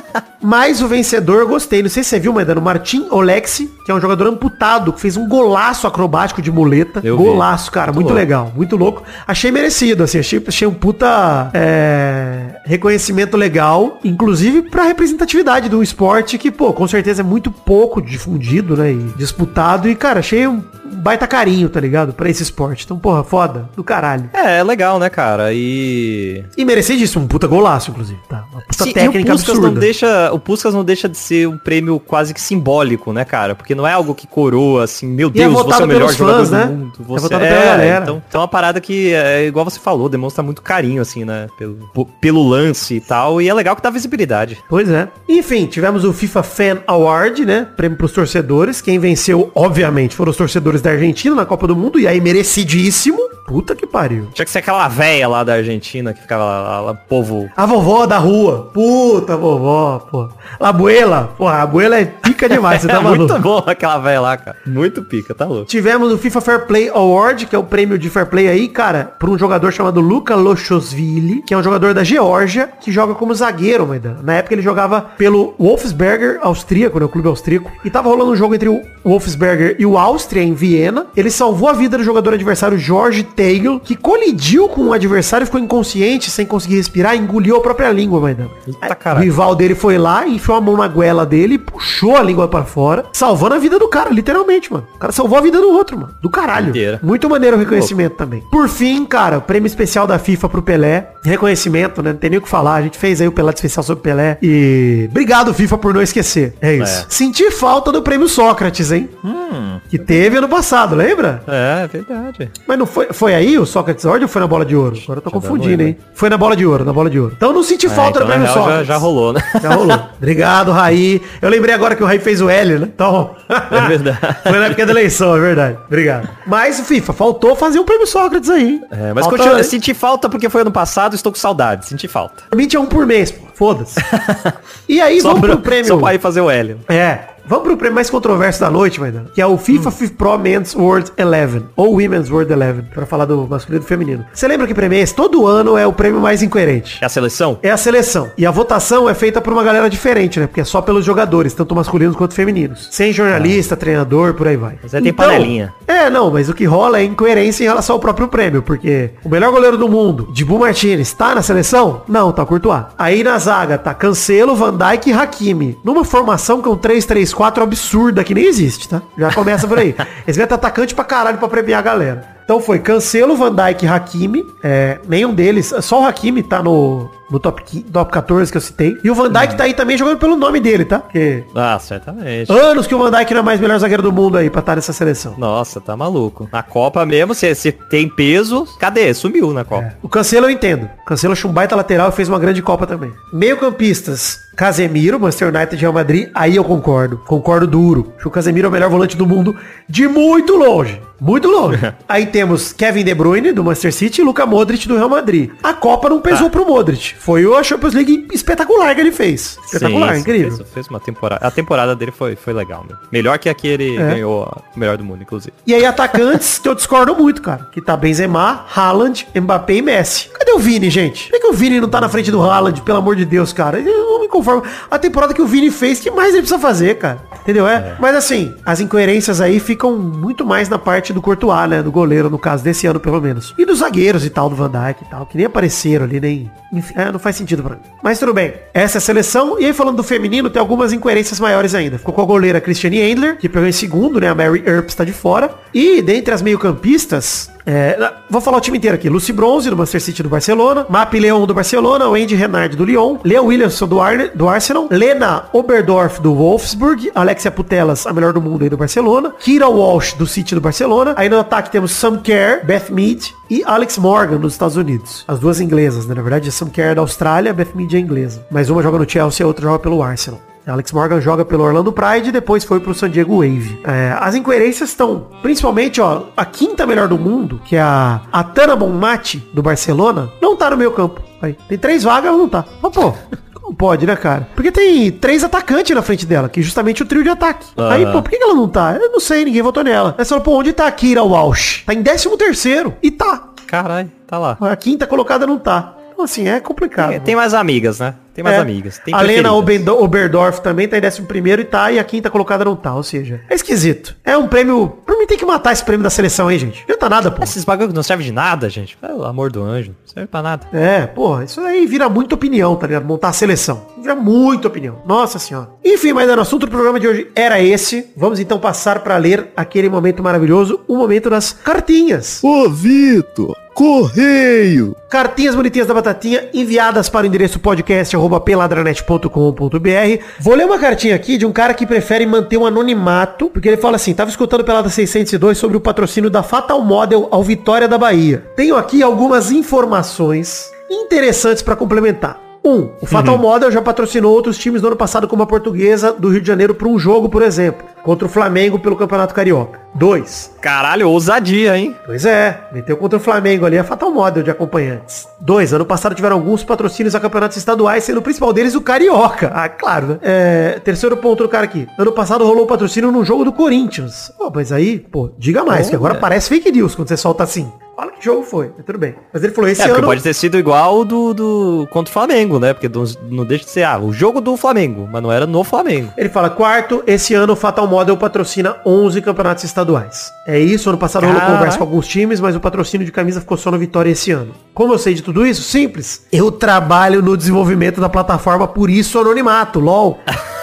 Mas o vencedor gostei. Não sei se você viu, mas dando Martin Olexi, que é um jogador amputado, que fez um golaço acrobático de muleta. Eu vi. golaço, cara. Muito, Muito legal. Muito louco. Achei merecido, assim. Achei, achei um puta é, reconhecimento legal. Inclusive pra representatividade do esporte, que, pô, com certeza é muito pouco difundido, né? E disputado. E, cara, achei um baita carinho, tá ligado? Pra esse esporte. Então, porra, foda. Do caralho. É, é legal, né, cara? E. E merecidíssimo. Um puta golaço, inclusive. Tá? Uma puta Sim, e o técnica Puskas absurda. não deixa, o Puskas não deixa de ser um prêmio quase que simbólico, né, cara? Porque não é algo que coroa assim, meu é Deus, você é o melhor jogador fãs, do né? mundo. É Você votado é, pela galera. Então, então é uma parada que é igual você falou, demonstra muito carinho assim, né, pelo, pelo lance e tal, e é legal que dá visibilidade. Pois é. Enfim, tivemos o FIFA Fan Award, né? Prêmio pros torcedores. Quem venceu, obviamente, foram os torcedores da Argentina na Copa do Mundo. E aí, merecidíssimo. Puta que pariu. Tinha que ser aquela véia lá da Argentina que ficava lá, lá povo A vovó da rua. Puta vovó, pô. La abuela. Porra, a abuela é pica demais, você tá é maluco. muito bom aquela véia lá, cara. Muito pica, tá louco. Tivemos o FIFA Fair Play Award, que é o prêmio de Fair Play aí, cara, por um jogador chamado Luka Lochosvili, que é um jogador da Geórgia, que joga como zagueiro, Maidana. Na época ele jogava pelo Wolfsberger austríaco, né, o clube austríaco, e tava rolando um jogo entre o Wolfsberger e o Áustria em Viena. Ele salvou a vida do jogador adversário Jorge Teigl, que colidiu com o adversário, ficou inconsciente, sem conseguir respirar, engoliu a própria língua, Maidana. Eita, O rival dele foi lá, enfiou a mão na goela dele, puxou a língua pra fora, salvando a vida do cara, literalmente, mano. O cara salvou a vida do outro, mano. Do caralho. Inteira. Muito maneiro o reconhecimento também. Por fim, cara, o prêmio especial da FIFA pro Pelé. Reconhecimento, né? Não tem nem o que falar. A gente fez aí o pelado especial sobre Pelé. E obrigado, FIFA, por não esquecer. É isso. É. Senti falta do prêmio Sócrates, hein? Hum, Que teve ano passado, lembra? é verdade. Mas não foi, foi aí o Sócrates Award ou foi na bola de ouro? Agora eu tô dar confundindo, hein? Foi na bola de ouro, na bola de ouro. Então não senti falta é, do então, na prêmio já, já rolou, né? Já rolou. Obrigado, Raí. Eu lembrei agora que o Raí fez o L, né? Então. É verdade. Foi na época da eleição, é verdade. Obrigado. Mas, FIFA, faltou fazer um prêmio Sócrates aí. É, mas Falta- continua, senti falta porque foi ano passado, estou com saudade, senti falta. Permite é um por mês, pô. Foda-se. e aí, vamos pro prêmio. só pra ir fazer o Hélio. É. Vamos pro prêmio mais controverso da noite, Maidana, que é o FIFA FIFA Pro Men's World 11, ou Women's World 11, pra falar do masculino e do feminino. Você lembra que prêmio é esse? Todo ano é o prêmio mais incoerente. É a seleção? É a seleção. E a votação é feita por uma galera diferente, né? Porque é só pelos jogadores, tanto masculinos quanto femininos. Sem jornalista, treinador, por aí vai. Mas aí tem panelinha. É, não, mas o que rola é incoerência em relação ao próprio prêmio, porque o melhor goleiro do mundo, Dibu Martinez, tá na seleção? Não, tá Courtois. Aí na zaga tá Cancelo, Van Dijk e Hakimi. Numa formação um 3-3-4 absurda que nem existe, tá? Já começa por aí. Eles vão ter atacante pra caralho pra premiar a galera. Então foi Cancelo, Van Dijk e Hakimi. É, nenhum deles, só o Hakimi tá no, no top, 15 top 14 que eu citei. E o Van Dijk tá aí também jogando pelo nome dele, tá? Porque Ah, certamente. anos que o Van Dijk não é mais melhor zagueiro do mundo aí pra estar nessa seleção. Nossa, tá maluco. Na Copa mesmo, se, se tem peso, cadê? Sumiu na Copa. O Cancelo eu entendo. O Cancelo achou um baita lateral e fez uma grande Copa também. Meio campistas. Casemiro, Manchester United e Real Madrid, aí eu concordo. Concordo duro. Acho que o Casemiro é o melhor volante do mundo de muito longe. Muito longe. aí temos Kevin De Bruyne, do Manchester City, e Luka Modric, do Real Madrid. A Copa não pesou pro Modric. Foi a Champions League espetacular que ele fez. Espetacular, Sim, incrível. Fez, fez uma temporada. A temporada dele foi, foi legal, meu. Melhor que a que ele É. ganhou o melhor do mundo, inclusive. E aí atacantes que eu discordo muito, cara. Que tá Benzema, Haaland, Mbappé e Messi. Cadê o Vini, gente? Por que, o Vini não tá na frente do Haaland, pelo amor de Deus, cara? Eu não me conformo. A temporada que o Vini fez, que mais ele precisa fazer, cara? Entendeu? É? Mas assim, as incoerências aí ficam muito mais na parte do Courtois, né? Do goleiro, no caso, desse ano pelo menos. E dos zagueiros e tal, do Van Dijk e tal, que nem apareceram ali, nem... Enfim, é, não faz sentido pra mim. Mas tudo bem. Essa é a seleção. E aí falando do feminino, tem algumas incoerências maiores ainda. Ficou com a goleira Christiane Endler, que pegou em segundo, né? A Mary Earps tá de fora. E dentre as meio-campistas, é, na- vou falar o time inteiro aqui. Lucy Bronze, do Manchester City do Barcelona. Map Leon, do Barcelona. Wendy Renard, do Lyon. Leon Williamson, do, Arne, do Arsenal. Lena Oberdorf, do Wolfsburg. Alexia Putelas, a melhor do mundo aí do Barcelona. Kira Walsh, do City do Barcelona. Aí no ataque temos Sam Kerr, Beth Mead e Alex Morgan, dos Estados Unidos. As duas inglesas, né? Na verdade, Sam Kerr é da Austrália, Beth Mead é inglesa. Mas uma joga no Chelsea e a outra joga pelo Arsenal. Alex Morgan joga pelo Orlando Pride e depois foi pro San Diego Wave. É, as incoerências estão, principalmente, ó, a quinta melhor do mundo, que é a, a Tana Bonmati, do Barcelona, não tá no meio campo. Aí, tem três vagas, não tá. Mas, pô, como pode, né, cara? Porque tem três atacantes na frente dela, que é justamente o trio de ataque. Aí, Aham. pô, por que ela não tá? Eu não sei, ninguém votou nela. Aí você falou, pô, onde tá a Kira Walsh? Tá em décimo terceiro. E tá. Caralho, tá lá. A quinta colocada não tá. Então, assim, é complicado. Tem, tem mais amigas, né? Tem mais É. amigas. Tem a Lena Oberdorf também tá em 11 primeiro e tá, e a quinta colocada não tá, ou seja, é esquisito. É um prêmio, pra mim tem que matar esse prêmio da seleção, hein, gente? Não tá nada, pô. Esses bagulho que não serve de nada, gente. Pelo amor do anjo. Não serve pra nada. É, porra, isso aí vira muita opinião, tá ligado? Montar a seleção. Vira muita opinião. Nossa senhora. Enfim, mas o assunto do programa de hoje era esse. Vamos então passar pra ler aquele momento maravilhoso, o momento das cartinhas. Ô Vitor, correio! Cartinhas bonitinhas da Batatinha enviadas para o endereço podcast.peladranet.com.br. Vou ler uma cartinha aqui de um cara que prefere manter um anonimato, porque ele fala assim, tava escutando Pelada 602 sobre o patrocínio da Fatal Model ao Vitória da Bahia. Tenho aqui algumas informações interessantes para complementar. Um, o Fatal Model já patrocinou outros times no ano passado, como a Portuguesa do Rio de Janeiro, para um jogo, por exemplo, contra o Flamengo pelo Campeonato Carioca. Dois, Caralho, ousadia, hein? Pois é, meteu contra o Flamengo ali a Fatal Model de acompanhantes. Dois, ano passado tiveram alguns patrocínios a campeonatos estaduais, sendo o principal deles o Carioca. Ah, claro, né? É, terceiro ponto do cara aqui. Ano passado rolou o patrocínio num jogo do Corinthians. Pô, mas aí, pô, diga mais, que agora parece fake news quando você solta assim. Fala que jogo foi, mas tudo bem. Mas ele falou, esse É, ano... pode ter sido igual o do, do contra o Flamengo, né? Porque não, não deixa de ser, ah, o jogo do Flamengo, mas não era no Flamengo. Ele fala, quarto, esse ano o Fatal Model patrocina 11 campeonatos estaduais. É isso, ano passado rolou conversa com alguns times, mas o patrocínio de camisa ficou só no Vitória esse ano. Como eu sei de tudo isso? Simples. Eu trabalho no desenvolvimento da plataforma, por isso anonimato, LOL.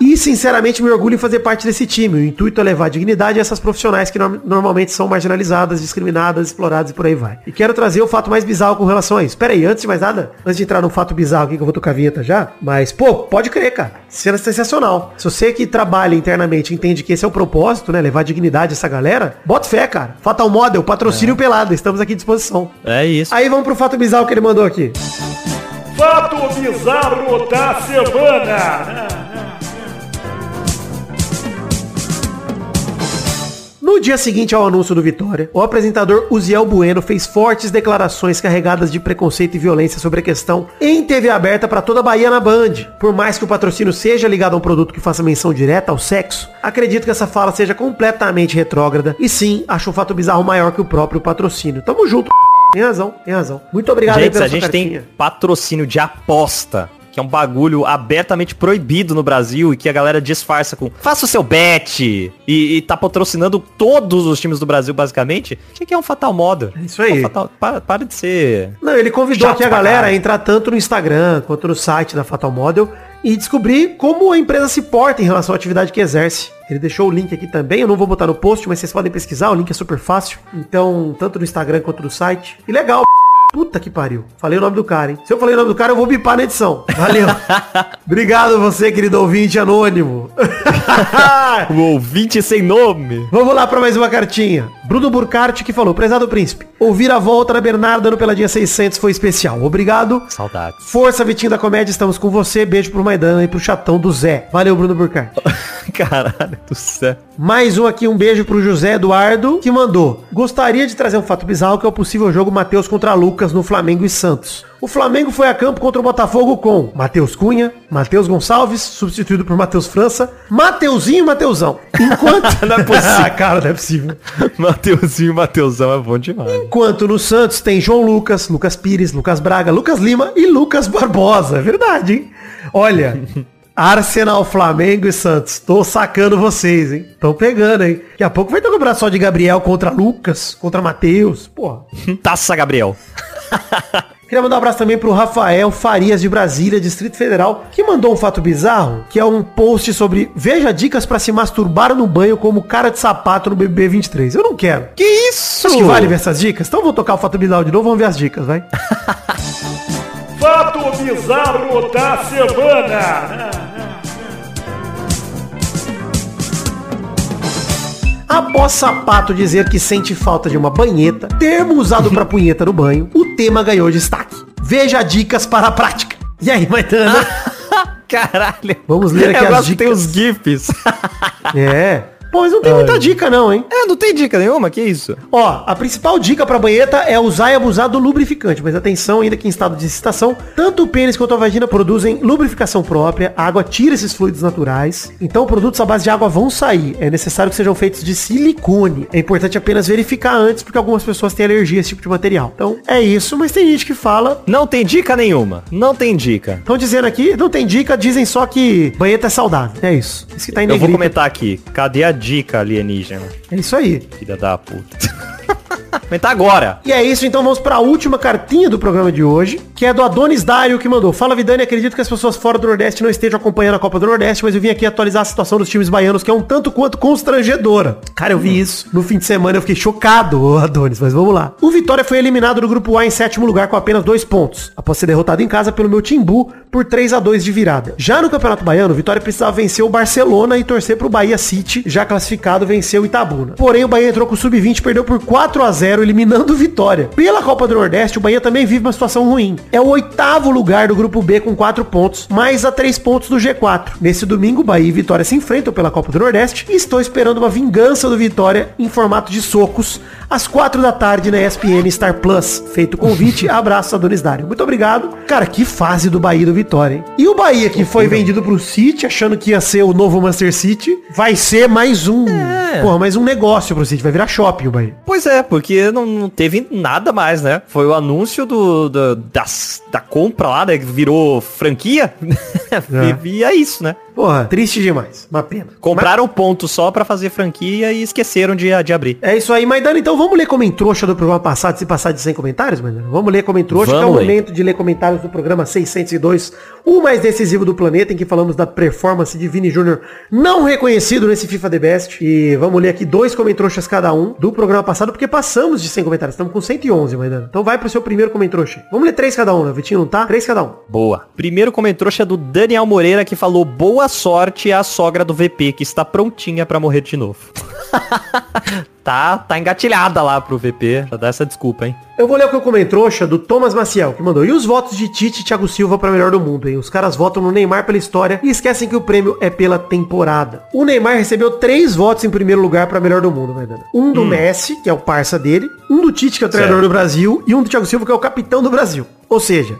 E, sinceramente, me orgulho em fazer parte desse time. O intuito é levar dignidade a essas profissionais que norm- normalmente são marginalizadas, discriminadas, exploradas e por aí vai. E quero trazer o fato mais bizarro com relação a isso. Pera aí, antes de mais nada, antes de entrar no fato bizarro aqui, que eu vou tocar a vinheta já, mas, pô, pode crer, cara. Cena sensacional. Se você que trabalha internamente entende que esse é o propósito, né, levar dignidade a essa galera, bota fé, cara. Fatal Model, patrocínio pelado, estamos aqui à disposição. É isso. Aí vamos pro fato bizarro que ele mandou aqui. Fato bizarro da semana. No dia seguinte ao anúncio do Vitória, o apresentador Uziel Bueno fez fortes declarações carregadas de preconceito e violência sobre a questão em TV aberta para toda a Bahia na Band. Por mais que o patrocínio seja ligado a um produto que faça menção direta ao sexo, acredito que essa fala seja completamente retrógrada e sim, acho um fato bizarro maior que o próprio patrocínio. Tamo junto. Tem razão, tem razão. Muito obrigado aí Gente, pela a gente cartinha. tem patrocínio de aposta, que é um bagulho abertamente proibido no Brasil e que a galera disfarça com faça o seu bet e, e tá patrocinando todos os times do Brasil, basicamente. Tinha que é um Fatal Model. É isso aí. Um fatal, para, para de ser... Não, ele convidou aqui a galera a entrar tanto no Instagram quanto no site da Fatal Model e descobrir como a empresa se porta em relação à atividade que exerce. Ele deixou o link aqui também, eu não vou botar no post, mas vocês podem pesquisar, o link é super fácil. Então, tanto no Instagram quanto no site. E legal, puta que pariu. Falei o nome do cara, hein? Se eu falei o nome do cara, eu vou bipar na edição. Valeu. Obrigado você, querido ouvinte anônimo. O ouvinte sem nome. Vamos lá para mais uma cartinha. Bruno Burkhardt que falou, prezado príncipe, ouvir a volta da Bernarda no Peladinha 600 foi especial. Obrigado. Saudades. Força, Vitinho da Comédia, estamos com você. Beijo pro Maidana e pro chatão do Zé. Valeu, Bruno Burkhardt. Caralho do céu. Mais um aqui, um beijo pro José Eduardo, que mandou. Gostaria de trazer um fato bizarro que é o possível jogo Matheus contra Lucas no Flamengo e Santos. O Flamengo foi a campo contra o Botafogo com Matheus Cunha, Matheus Gonçalves, substituído por Matheus França, Mateuzinho e Mateusão. Enquanto... Não é possível. ah, cara, não é possível. Mateuzinho e Mateusão é bom demais. Enquanto no Santos tem João Lucas, Lucas Pires, Lucas Braga, Lucas Lima e Lucas Barbosa. É verdade, hein? Olha, Arsenal, Flamengo e Santos. Tô sacando vocês, hein? Tão pegando, hein? Daqui a pouco vai ter um abraço só de Gabriel contra Lucas, contra Matheus. Porra. Taça, Gabriel. Queria mandar um abraço também pro Rafael Farias de Brasília, Distrito Federal, que mandou um fato bizarro, que é um post sobre veja dicas pra se masturbar no banho como cara de sapato no BB 23. Eu não quero. Que isso? Acho que vale ver essas dicas? Então vou tocar o fato bizarro de novo, vamos ver as dicas, vai. Fato bizarro da semana. Após Sapato dizer que sente falta de uma banheta, termo usado pra punheta no banho, o tema ganhou destaque. Veja dicas para a prática. E aí, Maitana? Caralho. Vamos ler aqui Eu as gosto tem os GIFs. é. Pô, mas não tem muita dica não, hein? é, não tem dica nenhuma, que isso? Ó, a principal dica pra banheta é usar e abusar do lubrificante, mas atenção, ainda que em estado de excitação, tanto o pênis quanto a vagina produzem lubrificação própria, a água tira esses fluidos naturais, então produtos à base de água vão sair. É necessário que sejam feitos de silicone. É importante apenas verificar antes, porque algumas pessoas têm alergia a esse tipo de material. Então, é isso, mas tem gente que fala... Não tem dica nenhuma. Não tem dica. Estão dizendo aqui, não tem dica, dizem só que banheta é saudável. É isso. Isso que tá em Eu vou comentar aqui. Cadê a dica alienígena? É isso aí. Filha da puta. comentar agora. E é isso, então vamos para a última cartinha do programa de hoje, que é do Adonis Dário, que mandou. Fala, Vidani, acredito que as pessoas fora do Nordeste não estejam acompanhando a Copa do Nordeste, mas eu vim aqui atualizar a situação dos times baianos, que é um tanto quanto constrangedora. Cara, eu vi isso no fim de semana, eu fiquei chocado, Adonis, mas vamos lá. O Vitória foi eliminado do Grupo A em sétimo lugar com apenas dois pontos, após ser derrotado em casa pelo meu Timbu por 3 a 2 de virada. Já no Campeonato Baiano, o Vitória precisava vencer o Barcelona e torcer pro Bahia City, já classificado, venceu o Itabuna. Porém, o Bahia entrou com o Sub-20 e perdeu por 4 a 0 eliminando o Vitória. Pela Copa do Nordeste, o Bahia também vive uma situação ruim. É o oitavo lugar do Grupo B com 4 pontos, mais a 3 pontos do G4. Nesse domingo, Bahia e Vitória se enfrentam pela Copa do Nordeste e estou esperando uma vingança do Vitória em formato de socos às 4 da tarde na ESPN Star Plus. Feito o convite, abraço Adonis Dário. Muito obrigado. Cara, que fase do Bahia e do Vitória, hein? E o Bahia que foi vendido pro City, achando que ia ser o novo Manchester City, vai ser mais um, porra, mais um negócio pro City, vai virar shopping o Bahia. Pois é, porque não, não teve nada mais, né? Foi o anúncio do, do- das, da compra lá, né? Que virou franquia. e, e é isso, né? Porra, triste demais. Uma pena. Compraram pontos só pra fazer franquia e esqueceram de, de abrir. É isso aí, Maidana. Então vamos ler como trouxa do programa passado, se passar de 100 comentários, Maidana? Vamos ler como trouxa, que é o Vamos momento de ler comentários do programa 602, o mais decisivo do planeta, em que falamos da performance de Vini Júnior não reconhecido nesse FIFA The Best. E vamos ler aqui dois comentroxas cada um do programa passado, porque passamos de 100 comentários. Estamos com 111, Maidana. Então vai pro seu primeiro comentrouxa. Vamos ler três cada um, né? Vitinho não tá? Três cada um. Boa. Primeiro comentrouxa é do Daniel Moreira, que falou boa sorte à sogra do VP, que está prontinha pra morrer de novo. tá, tá engatilhada lá pro VP. Já dá essa desculpa, hein? Eu vou ler o que eu comentei trouxa do Thomas Maciel, que mandou. E os votos de Tite e Thiago Silva para melhor do mundo, hein? Os caras votam no Neymar pela história e esquecem que o prêmio é pela temporada. O Neymar recebeu três votos em primeiro lugar para melhor do mundo, Maidana. Um do Messi, que é o parça dele, um do Tite, que é o treinador Certo. do Brasil, e um do Thiago Silva, que é o capitão do Brasil. Ou seja,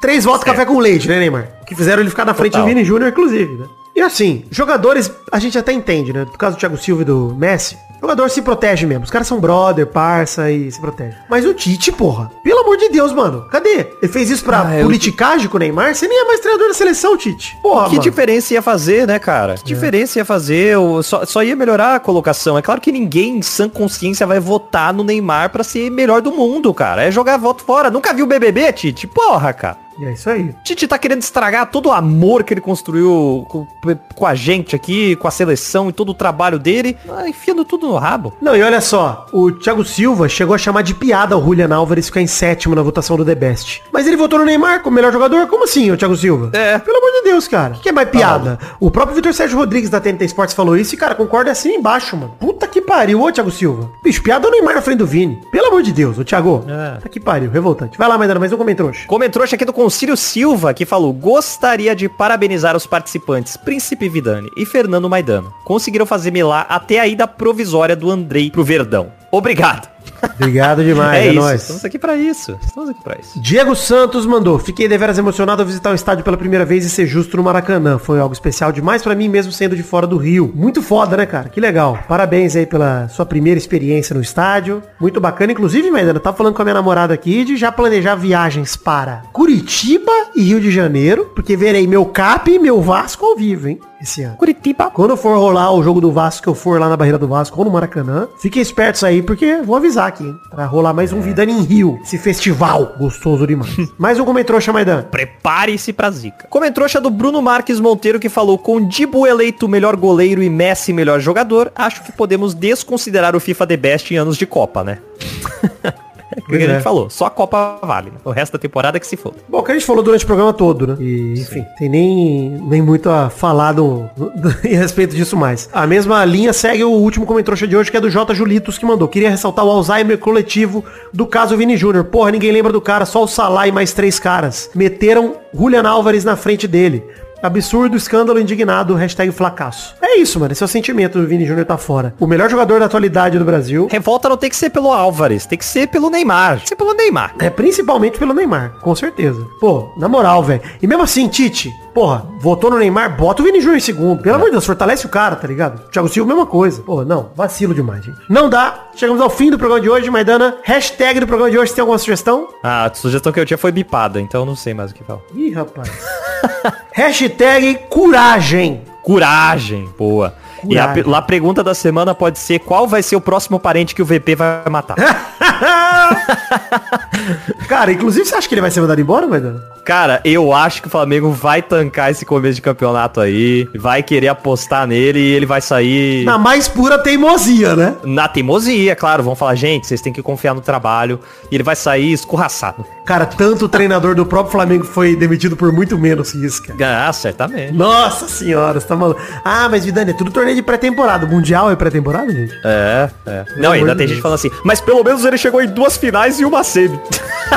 três votos café com leite, né, Neymar? Que fizeram ele ficar na frente Total. do Vini Júnior, inclusive, né? E assim, jogadores, a gente até entende, né? Por causa do Thiago Silva e do Messi, jogador se protege mesmo. Os caras são brother, parça e se protege. Mas o Tite, porra, pelo amor de Deus, mano, cadê? Ele fez isso pra Ah, eu- politicagem com o Neymar? Você nem é mais treinador da seleção, Tite. Porra, Que mano. diferença ia fazer, né, cara? Que diferença ia fazer? Eu- Só, só ia melhorar a colocação. É claro que ninguém em sã consciência vai votar no Neymar pra ser melhor do mundo, cara. É jogar voto fora. Nunca viu o BBB, Tite? Porra, cara. E é isso aí. Tite tá querendo estragar todo o amor que ele construiu com, com a gente aqui, com a seleção e todo o trabalho dele, ah, enfiando tudo no rabo. Não, e olha só, o Thiago Silva chegou a chamar de piada o Julian Álvares ficar em sétimo na votação do The Best. Mas ele votou no Neymar como melhor jogador? Como assim, o Thiago Silva? É. Pelo amor de Deus, cara. O que é mais piada? O próprio Vitor Sérgio Rodrigues da TNT Sports falou isso e, cara, concorda assim embaixo, mano. Puta que pariu, ô Thiago Silva. Bicho, piada é o Neymar na frente do Vini. Pelo amor de Deus, ô Thiago. É. Que pariu, revoltante. Vai lá, Maidana, mais um comentário. Comentou aqui do Concílio Silva, que falou, gostaria de parabenizar os participantes Príncipe Vidani e Fernando Maidana. Conseguiram fazer melar até a ida provisória do Andrei pro Verdão. Obrigado. Obrigado demais, é é, isso, nóis. estamos aqui pra isso. Estamos aqui pra isso. Diego Santos mandou. Fiquei deveras emocionado ao visitar o estádio pela primeira vez e ser justo no Maracanã. Foi algo especial demais pra mim, mesmo sendo de fora do Rio. Muito foda, né, cara? Que legal. Parabéns aí pela sua primeira experiência no estádio. Muito bacana. Inclusive, Maidana, tava falando com a minha namorada aqui de já planejar viagens para Curitiba e Rio de Janeiro, porque verei meu Cap e meu Vasco ao vivo, hein? Esse ano. Curitiba. Quando for rolar o jogo do Vasco, que eu for lá na barreira do Vasco ou no Maracanã, fiquem espertos aí, porque vou avisar aqui, hein? Pra rolar mais um Vidani em Rio. Esse festival gostoso demais. mais um comentrouxa, Maidan. Prepare-se pra zica. Comentrouxa do Bruno Marques Monteiro que falou com Dibo eleito melhor goleiro e Messi melhor jogador, acho que podemos desconsiderar o FIFA The Best em anos de Copa, né? Que a gente é. falou, só a Copa vale. né? O resto da temporada é que se for. Bom, o que a gente falou durante o programa todo, né? E, enfim, tem nem, nem muito a falar do, do- em respeito disso mais. A mesma linha segue o último comentrouxa de hoje, que é do J. Julitos, que mandou. Queria ressaltar o Alzheimer coletivo do caso Vini Júnior. Porra, ninguém lembra do cara, só o Salah e mais três caras. Meteram Julian Álvares na frente dele. Absurdo, escândalo, indignado, hashtag fracasso. É isso, mano. Esse é o sentimento do Vini Júnior tá fora. O melhor jogador da atualidade do Brasil. Revolta não tem que ser pelo Álvares, tem que ser pelo Neymar. Tem que ser pelo Neymar. É, principalmente pelo Neymar, com certeza. Pô, na moral, velho. E mesmo assim, Tite, porra, votou no Neymar, bota o Vini Júnior em segundo. Pelo amor de Deus, fortalece o cara, tá ligado? Thiago Silva, mesma coisa. Pô, não, vacilo demais, gente. Não dá. Chegamos ao fim do programa de hoje, Maidana. Hashtag do programa de hoje, você tem alguma sugestão? Ah, a sugestão que eu tinha foi bipada, então eu não sei mais o que falar. Ih, rapaz. Hashtag coragem. Coragem, boa. E a, a pergunta da semana pode ser qual vai ser o próximo parente que o VP vai matar. Cara, inclusive, você acha que ele vai ser mandado embora, Maidana? Cara, eu acho que o Flamengo vai tancar esse começo de campeonato aí, vai querer apostar nele e ele vai sair Na mais pura teimosia, né? na teimosia, claro. Vão falar, gente, vocês têm que confiar no trabalho. E ele vai sair escorraçado. Cara, tanto o treinador do próprio Flamengo foi demitido por muito menos que isso, cara. Ah, certamente. Nossa senhora, você tá maluco. Ah, mas Vidani, é tudo torneio de pré-temporada. Mundial é pré-temporada, gente? É, é. Não, amor ainda de tem gente falando assim, mas pelo menos ele chegou em duas finais e uma semi.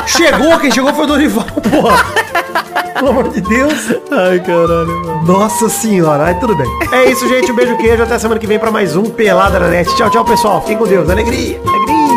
Chegou, quem chegou foi o Dorival, porra. Pelo amor de Deus. Ai, caralho, mano. Nossa senhora, aí tudo bem. É isso, gente. Um beijo, queijo. Até semana que vem pra mais um Pelada na Net. Tchau, tchau, pessoal. Fiquem com Deus. Alegria. Alegria.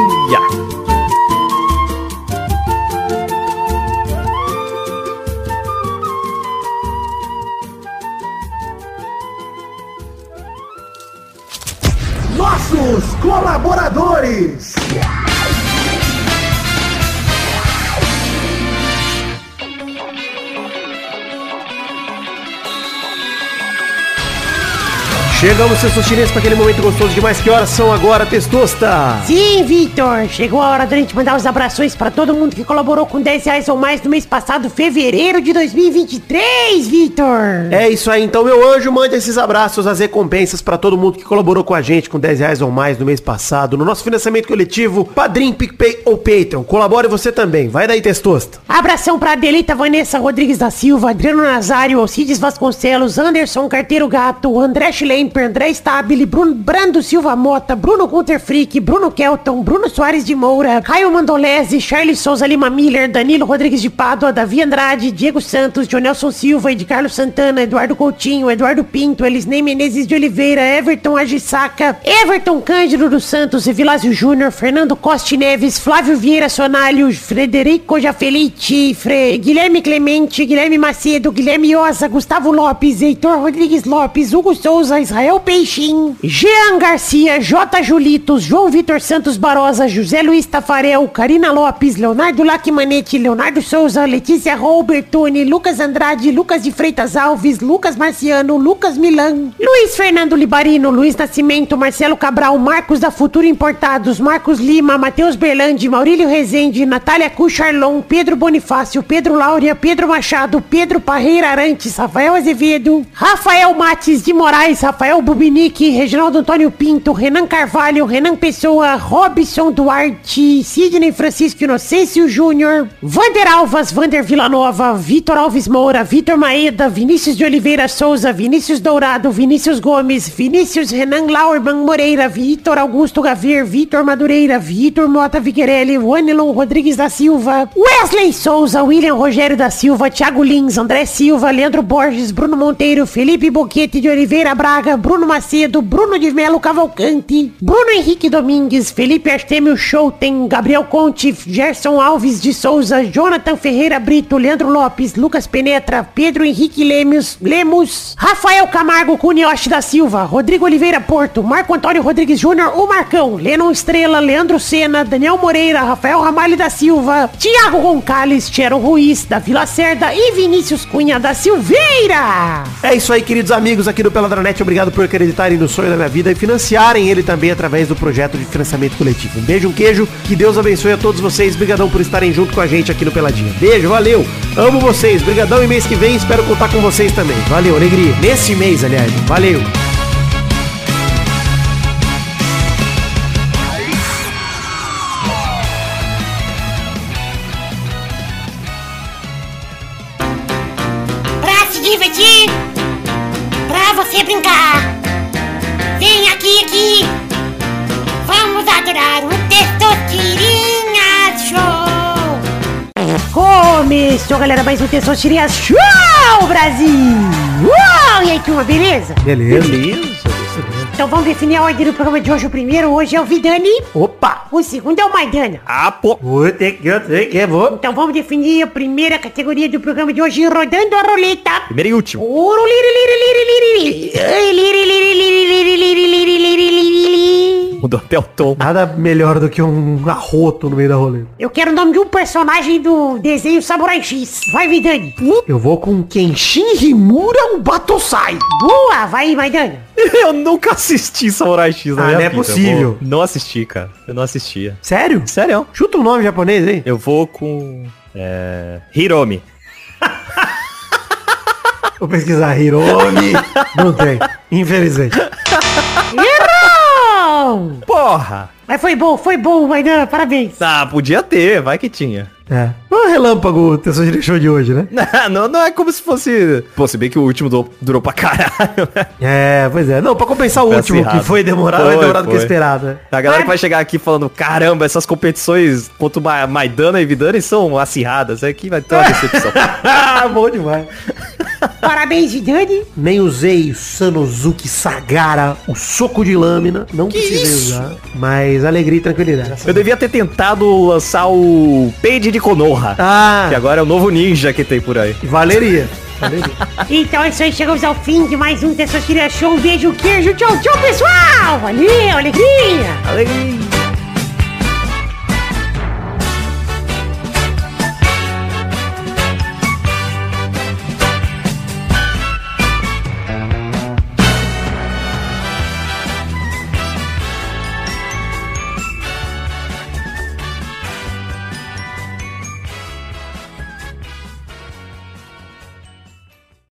Chegamos, seus tostinhas, para aquele momento gostoso demais. Que horas são agora, Testosta? Sim, Vitor! Chegou a hora da gente mandar os abraços pra todo mundo que colaborou com 10 reais ou mais no mês passado, fevereiro de 2023, Vitor! É isso aí, então, meu anjo, mande esses abraços, as recompensas pra todo mundo que colaborou com a gente com 10 reais ou mais no mês passado, no nosso financiamento coletivo, Padrim, PicPay ou Patreon. Colabore você também. Vai daí, Testosta. Abração pra Adelita Vanessa Rodrigues da Silva, Adriano Nazário, Alcides Vasconcelos, Anderson Carteiro Gato, André Schlemp, Kemper, André Stabile, Bruno Brando Silva Mota, Bruno Gunter Frick, Bruno Kelton, Bruno Soares de Moura, Caio Mandolese, Charles Souza Lima Miller, Danilo Rodrigues de Pádua, Davi Andrade, Diego Santos, Jonelson Silva, Ed Carlos Santana, Eduardo Coutinho, Eduardo Pinto, Elisnei Menezes de Oliveira, Everton Agissaca, Everton Cândido dos Santos, Evilásio Júnior, Fernando Costa Neves, Flávio Vieira Sonalho, Frederico Jafelite, Fre... Guilherme Clemente, Guilherme Macedo, Guilherme Osa, Gustavo Lopes, Heitor Rodrigues Lopes, Hugo Souza, Israel Peixinho, Jean Garcia, J. Julitos, João Vitor Santos Barosa, José Luiz Tafarel, Karina Lopes, Leonardo Lacmanete, Leonardo Souza, Letícia Robertoni, Lucas Andrade, Lucas de Freitas Alves, Lucas Marciano, Lucas Milan, Luiz Fernando Libarino, Luiz Nascimento, Marcelo Cabral, Marcos da Futuro Importados, Marcos Lima, Matheus Berlandi, Maurílio Rezende, Natália Cucharlon, Pedro Bonifácio, Pedro Laura, Pedro Machado, Pedro Parreira Arantes, Rafael Azevedo, Rafael Mates de Moraes, Rafael Bubinique, Reginaldo Antônio Pinto, Renan Carvalho, Renan Pessoa, Robson Duarte, Sidney Francisco Inocêncio Júnior, Vander Alvas, Vander Villanova, Vitor Alves Moura, Vitor Maeda, Vinícius de Oliveira Souza, Vinícius Dourado, Vinícius Gomes, Vinícius Renan Lauerman Moreira, Vitor Augusto Gavir, Vitor Madureira, Vitor Mota Viguerelli, Wanilon Rodrigues da Silva, Wesley Souza, William Rogério da Silva, Thiago Lins, André Silva, Leandro Borges, Bruno Monteiro, Felipe Boquete de Oliveira Braga, Bruno Macedo, Bruno de Melo Cavalcante, Bruno Henrique Domingues, Felipe Artemio Schouten, Gabriel Conte, Gerson Alves de Souza, Jonathan Ferreira Brito, Leandro Lopes, Lucas Penetra, Pedro Henrique Lemos, Lemos, Rafael Camargo Cunioche da Silva, Rodrigo Oliveira Porto, Marco Antônio Rodrigues Júnior, o Marcão, Lennon Estrela, Leandro Sena, Daniel Moreira, Rafael Ramalho da Silva, Thiago Roncalles, Tcheron Ruiz, da Vila Cerda e Vinícius Cunha da Silveira. É isso aí, queridos amigos aqui do Peladranet. Obrigado por acreditarem no sonho da minha vida e financiarem ele também através do projeto de financiamento coletivo. Um beijo, um queijo. Que Deus abençoe a todos vocês. Obrigadão por estarem junto com a gente aqui no Peladinha. Beijo, valeu. Amo vocês. Obrigadão e mês que vem espero contar com vocês também. Valeu, alegria. Nesse mês, aliás. Valeu. Começou, galera, mais um Testosterinha Show, Brasil! Uau! E aí, turma, beleza? Beleza. Então vamos definir a ordem do programa de hoje. O primeiro hoje é o Vidani. Opa. O segundo é o Maidana. Ah, pô. Vou ter que, eu tenho que, vou. Então vamos definir a primeira categoria do programa de hoje, rodando a roleta. Primeiro e último. Mudou até o tom. Nada melhor do que um arroto no meio da roleta. Eu quero o nome de um personagem do desenho Samurai X. Vai, Vidani. Eu vou com Kenshin Himura, o Batosai. Boa, vai, Maidana. Eu nunca assisti Samurai X na Ah, minha não é vida. possível. Vou- Não assisti, cara. Eu não assistia. Sério? Sério? Chuta um nome japonês aí. Eu vou com... É... Hiromi. Vou pesquisar Hiromi. Não tem. Infelizmente. Errou! Porra! Mas foi bom, foi bom, Maidana. Parabéns. Ah, podia ter. Vai que tinha. É. O relâmpago Tessão de show de hoje, né? Não, não é como se fosse... Pô, se bem que o último do- durou pra caralho, né? É, pois é. Não, pra compensar o Foi último, acirrado. que foi demorado, Foi, mais demorado do que foi. esperado. né? A galera que vai chegar aqui falando, caramba, essas competições contra o Ma- Maidana e Vidani são acirradas. Aqui vai ter uma decepção. Ah, bom demais. Parabéns, Vidani. Nem usei o Sanosuke Sagara, o soco de lâmina. Não precisei usar. Mas alegria e tranquilidade. Eu devia ter tentado lançar o Page de Konoha. Ah, Que agora é o novo ninja que tem por aí. valeria. Valeria. Então é isso aí, chegamos ao fim de mais um Testosterinha Show. Um beijo, queijo, tchau, tchau, pessoal. Valeu, alegria. Alegria.